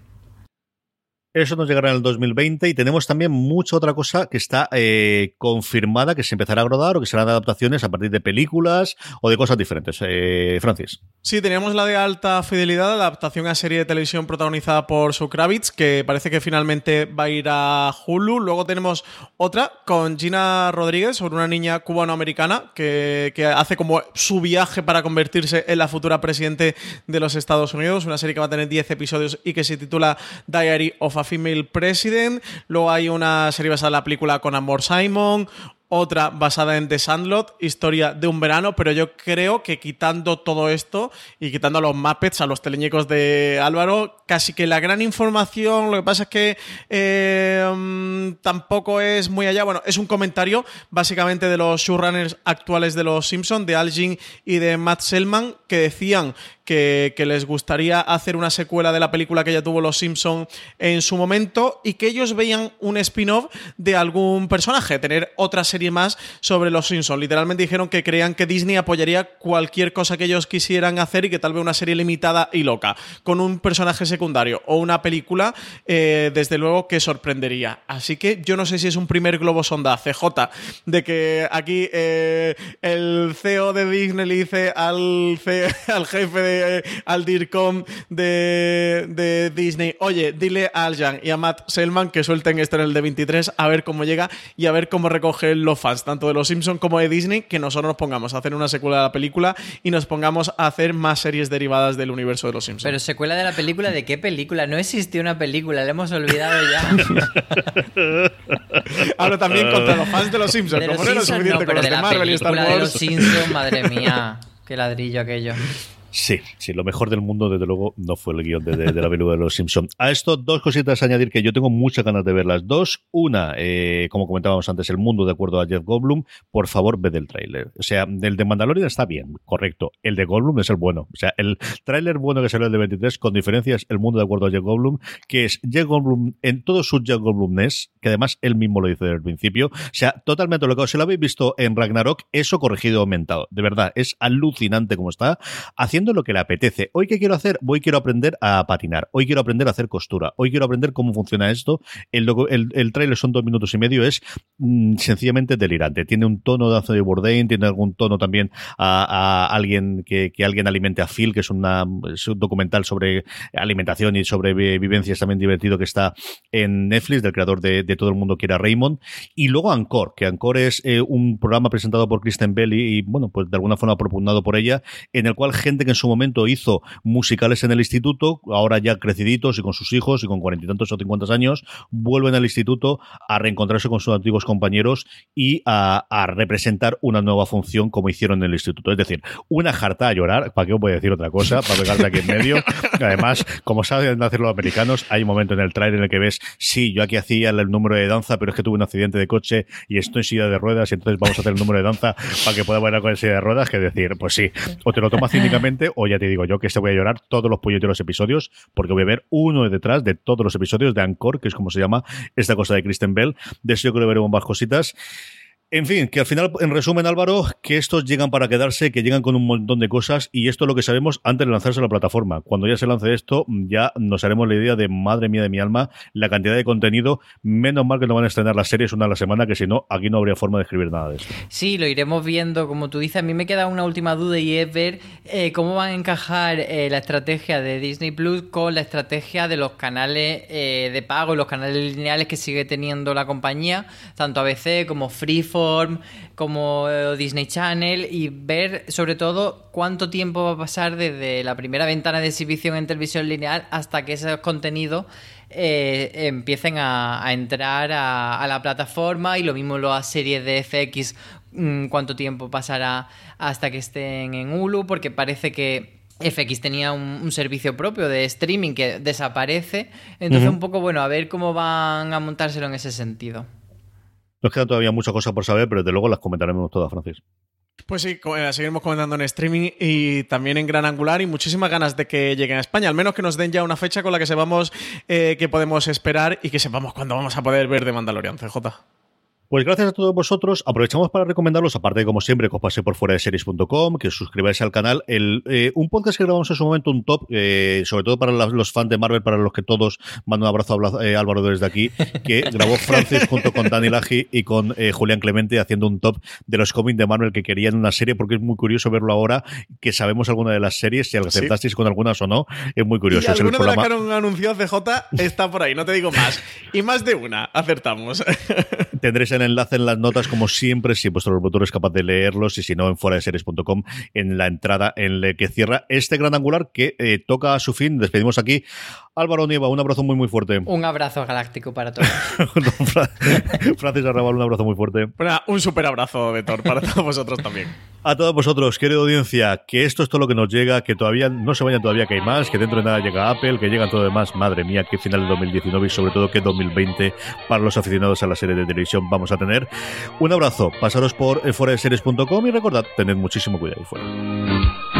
Eso nos llegará en el 2020 y tenemos también mucha otra cosa que está eh, confirmada que se empezará a rodar o que serán adaptaciones a partir de películas o de cosas diferentes. Eh, Francis. Sí, teníamos la de alta fidelidad, adaptación a serie de televisión protagonizada por Sue Kravitz, que parece que finalmente va a ir a Hulu. Luego tenemos otra con Gina Rodríguez sobre una niña cubanoamericana que, que hace como su viaje para convertirse en la futura presidente de los Estados Unidos. Una serie que va a tener 10 episodios y que se titula Diary of Female President. Luego hay una serie basada en la película con Amor Simon. Otra basada en The Sandlot, historia de un verano, pero yo creo que quitando todo esto y quitando a los Muppets, a los teleñecos de Álvaro, casi que la gran información, lo que pasa es que eh, mm, tampoco es muy allá. Bueno, es un comentario básicamente de los showrunners actuales de Los Simpsons, de Al Jean y de Matt Selman, que decían que, les gustaría hacer una secuela de la película que ya tuvo Los Simpson en su momento y que ellos veían un spin-off de algún personaje, tener otra serie serie más sobre los Simpsons. Literalmente dijeron que creían que Disney apoyaría cualquier cosa que ellos quisieran hacer y que tal vez una serie limitada y loca, con un personaje secundario o una película, eh, desde luego que sorprendería. Así que yo no sé si es un primer globo sonda CJ de que aquí eh, el CEO de Disney le dice al, ce- al jefe de al DIRCOM de, de Disney, oye, dile a Al Jan y a Matt Selman que suelten esto en el D23 a ver cómo llega y a ver cómo recogen los fans, tanto de los Simpsons como de Disney, que nosotros nos pongamos a hacer una secuela de la película y nos pongamos a hacer más series derivadas del universo de los Simpsons. Pero secuela de la película, ¿de qué película? No existió una película, la hemos olvidado ya. Hablo también contra los fans de los Simpsons, De los como no era suficiente no, con pero los de de la Marvel y Star de los. Simpsons, madre mía, qué ladrillo aquello. Sí, sí, lo mejor del mundo, desde luego, no fue el guion de, la película de los Simpsons. A esto, dos cositas añadir que yo tengo muchas ganas de ver las dos. Una, eh, como comentábamos antes, el mundo, de acuerdo a Jeff Goldblum, por favor, ve del tráiler. O sea, el de Mandalorian está bien, correcto. El de Goldblum es el bueno. O sea, el tráiler bueno que salió el de 23, con diferencias, el mundo, de acuerdo a Jeff Goldblum, que es Jeff Goldblum en todo su Jeff Goldblumness, que además él mismo lo dice desde el principio. O sea, totalmente lo que si lo habéis visto en Ragnarok, eso corregido aumentado. De verdad, es alucinante como está, haciendo lo que le apetece. Hoy, ¿qué quiero hacer? Hoy quiero aprender a patinar. Hoy quiero aprender a hacer costura. Hoy quiero aprender cómo funciona esto. El, el, el tráiler son dos minutos y medio. Es mm, sencillamente delirante. Tiene un tono de Anthony Bourdain, tiene algún tono también a, alguien que, que alguien alimente a Phil, que es, una, un documental sobre alimentación y sobre vi- vivencias también divertido que está en Netflix, del creador de, de Todo el Mundo Quiere Raymond. Y luego Anchor, que Anchor es eh, un programa presentado por Kristen Bell y, bueno, pues de alguna forma propugnado por ella, en el cual gente que en su momento hizo musicales en el instituto, ahora ya creciditos y con sus hijos y con cuarenta y tantos o cincuenta años, vuelven al instituto a reencontrarse con sus antiguos compañeros y a, a representar una nueva función como hicieron en el instituto. Es decir, una jarta a llorar, ¿para qué os voy a decir otra cosa? Para pegarse aquí en medio. Además, como saben hacer los americanos, hay un momento en el trailer en el que ves, sí, yo aquí hacía el número de danza, pero es que tuve un accidente de coche y estoy en silla de ruedas y entonces vamos a hacer el número de danza para que pueda bailar con silla de ruedas, que decir, pues sí, o te lo tomas cínicamente o ya te digo yo que se voy a llorar todos los puñeteros episodios porque voy a ver uno detrás de todos los episodios de Anchor, que es como se llama esta cosa de Kristen Bell. De eso yo creo que veremos más cositas. En fin, que al final, en resumen, Álvaro, que estos llegan para quedarse, que llegan con un montón de cosas y esto es lo que sabemos antes de lanzarse a la plataforma. Cuando ya se lance esto, ya nos haremos la idea de, madre mía de mi alma, la cantidad de contenido. Menos mal que no van a estrenar las series una a la semana, que si no, aquí no habría forma de escribir nada de esto. Sí, lo iremos viendo, como tú dices. A mí me queda una última duda y es ver eh, cómo van a encajar eh, la estrategia de Disney Plus con la estrategia de los canales eh, de pago y los canales lineales que sigue teniendo la compañía, tanto ABC como Freeform, como eh, Disney Channel, y ver sobre todo cuánto tiempo va a pasar desde la primera ventana de exhibición en televisión lineal hasta que esos contenidos eh, empiecen a, a entrar a, a la plataforma y lo mismo las series de FX, mm, cuánto tiempo pasará hasta que estén en Hulu, porque parece que FX tenía un, un servicio propio de streaming que desaparece, entonces un poco bueno, a ver cómo van a montárselo en ese sentido. Nos quedan todavía muchas cosas por saber, pero desde luego las comentaremos todas, Francis. Pues sí, eh, seguiremos comentando en streaming y también en Gran Angular y muchísimas ganas de que lleguen a España. Al menos que nos den ya una fecha con la que sepamos eh, que podemos esperar y que sepamos cuándo vamos a poder ver de Mandalorian, CJ. Pues gracias a todos vosotros. Aprovechamos para recomendaros, aparte de como siempre, que os paséis por fuera de series.com, que os suscribáis al canal. El, eh, un podcast que grabamos en su momento, un top, eh, sobre todo para los fans de Marvel, para los que todos mando un abrazo a eh, Álvaro desde aquí, que grabó Francis junto con Dani Laji y con eh, Julián Clemente haciendo un top de los cómics de Marvel que querían una serie, porque es muy curioso verlo ahora, que sabemos alguna de las series, si acertasteis con algunas o no, es muy Y curioso. Es el alguna de las que han anunciado CJ está por ahí, no te digo más. Y más de una, acertamos. Tendréis el enlace en las notas, como siempre, si vuestro reproductor es capaz de leerlos y si no, en fuera de series.com, en la entrada en la que cierra este gran angular que eh, toca a su fin. Despedimos aquí. Álvaro Nieva, un abrazo muy, muy fuerte. Un abrazo galáctico para todos. Fra- Francis Arrabal, un abrazo muy fuerte. Bueno, un súper abrazo de Thor para todos vosotros también. A todos vosotros, querida audiencia, que esto es todo lo que nos llega, que todavía no se vayan todavía que hay más, que dentro de nada llega Apple, que llegan todo demás. Madre mía, qué final de 2019 y sobre todo qué 2020 para los aficionados a la serie de televisión vamos a tener. Un abrazo, pasaros por eh, fuera de series.com y recordad, tened muchísimo cuidado ahí fuera.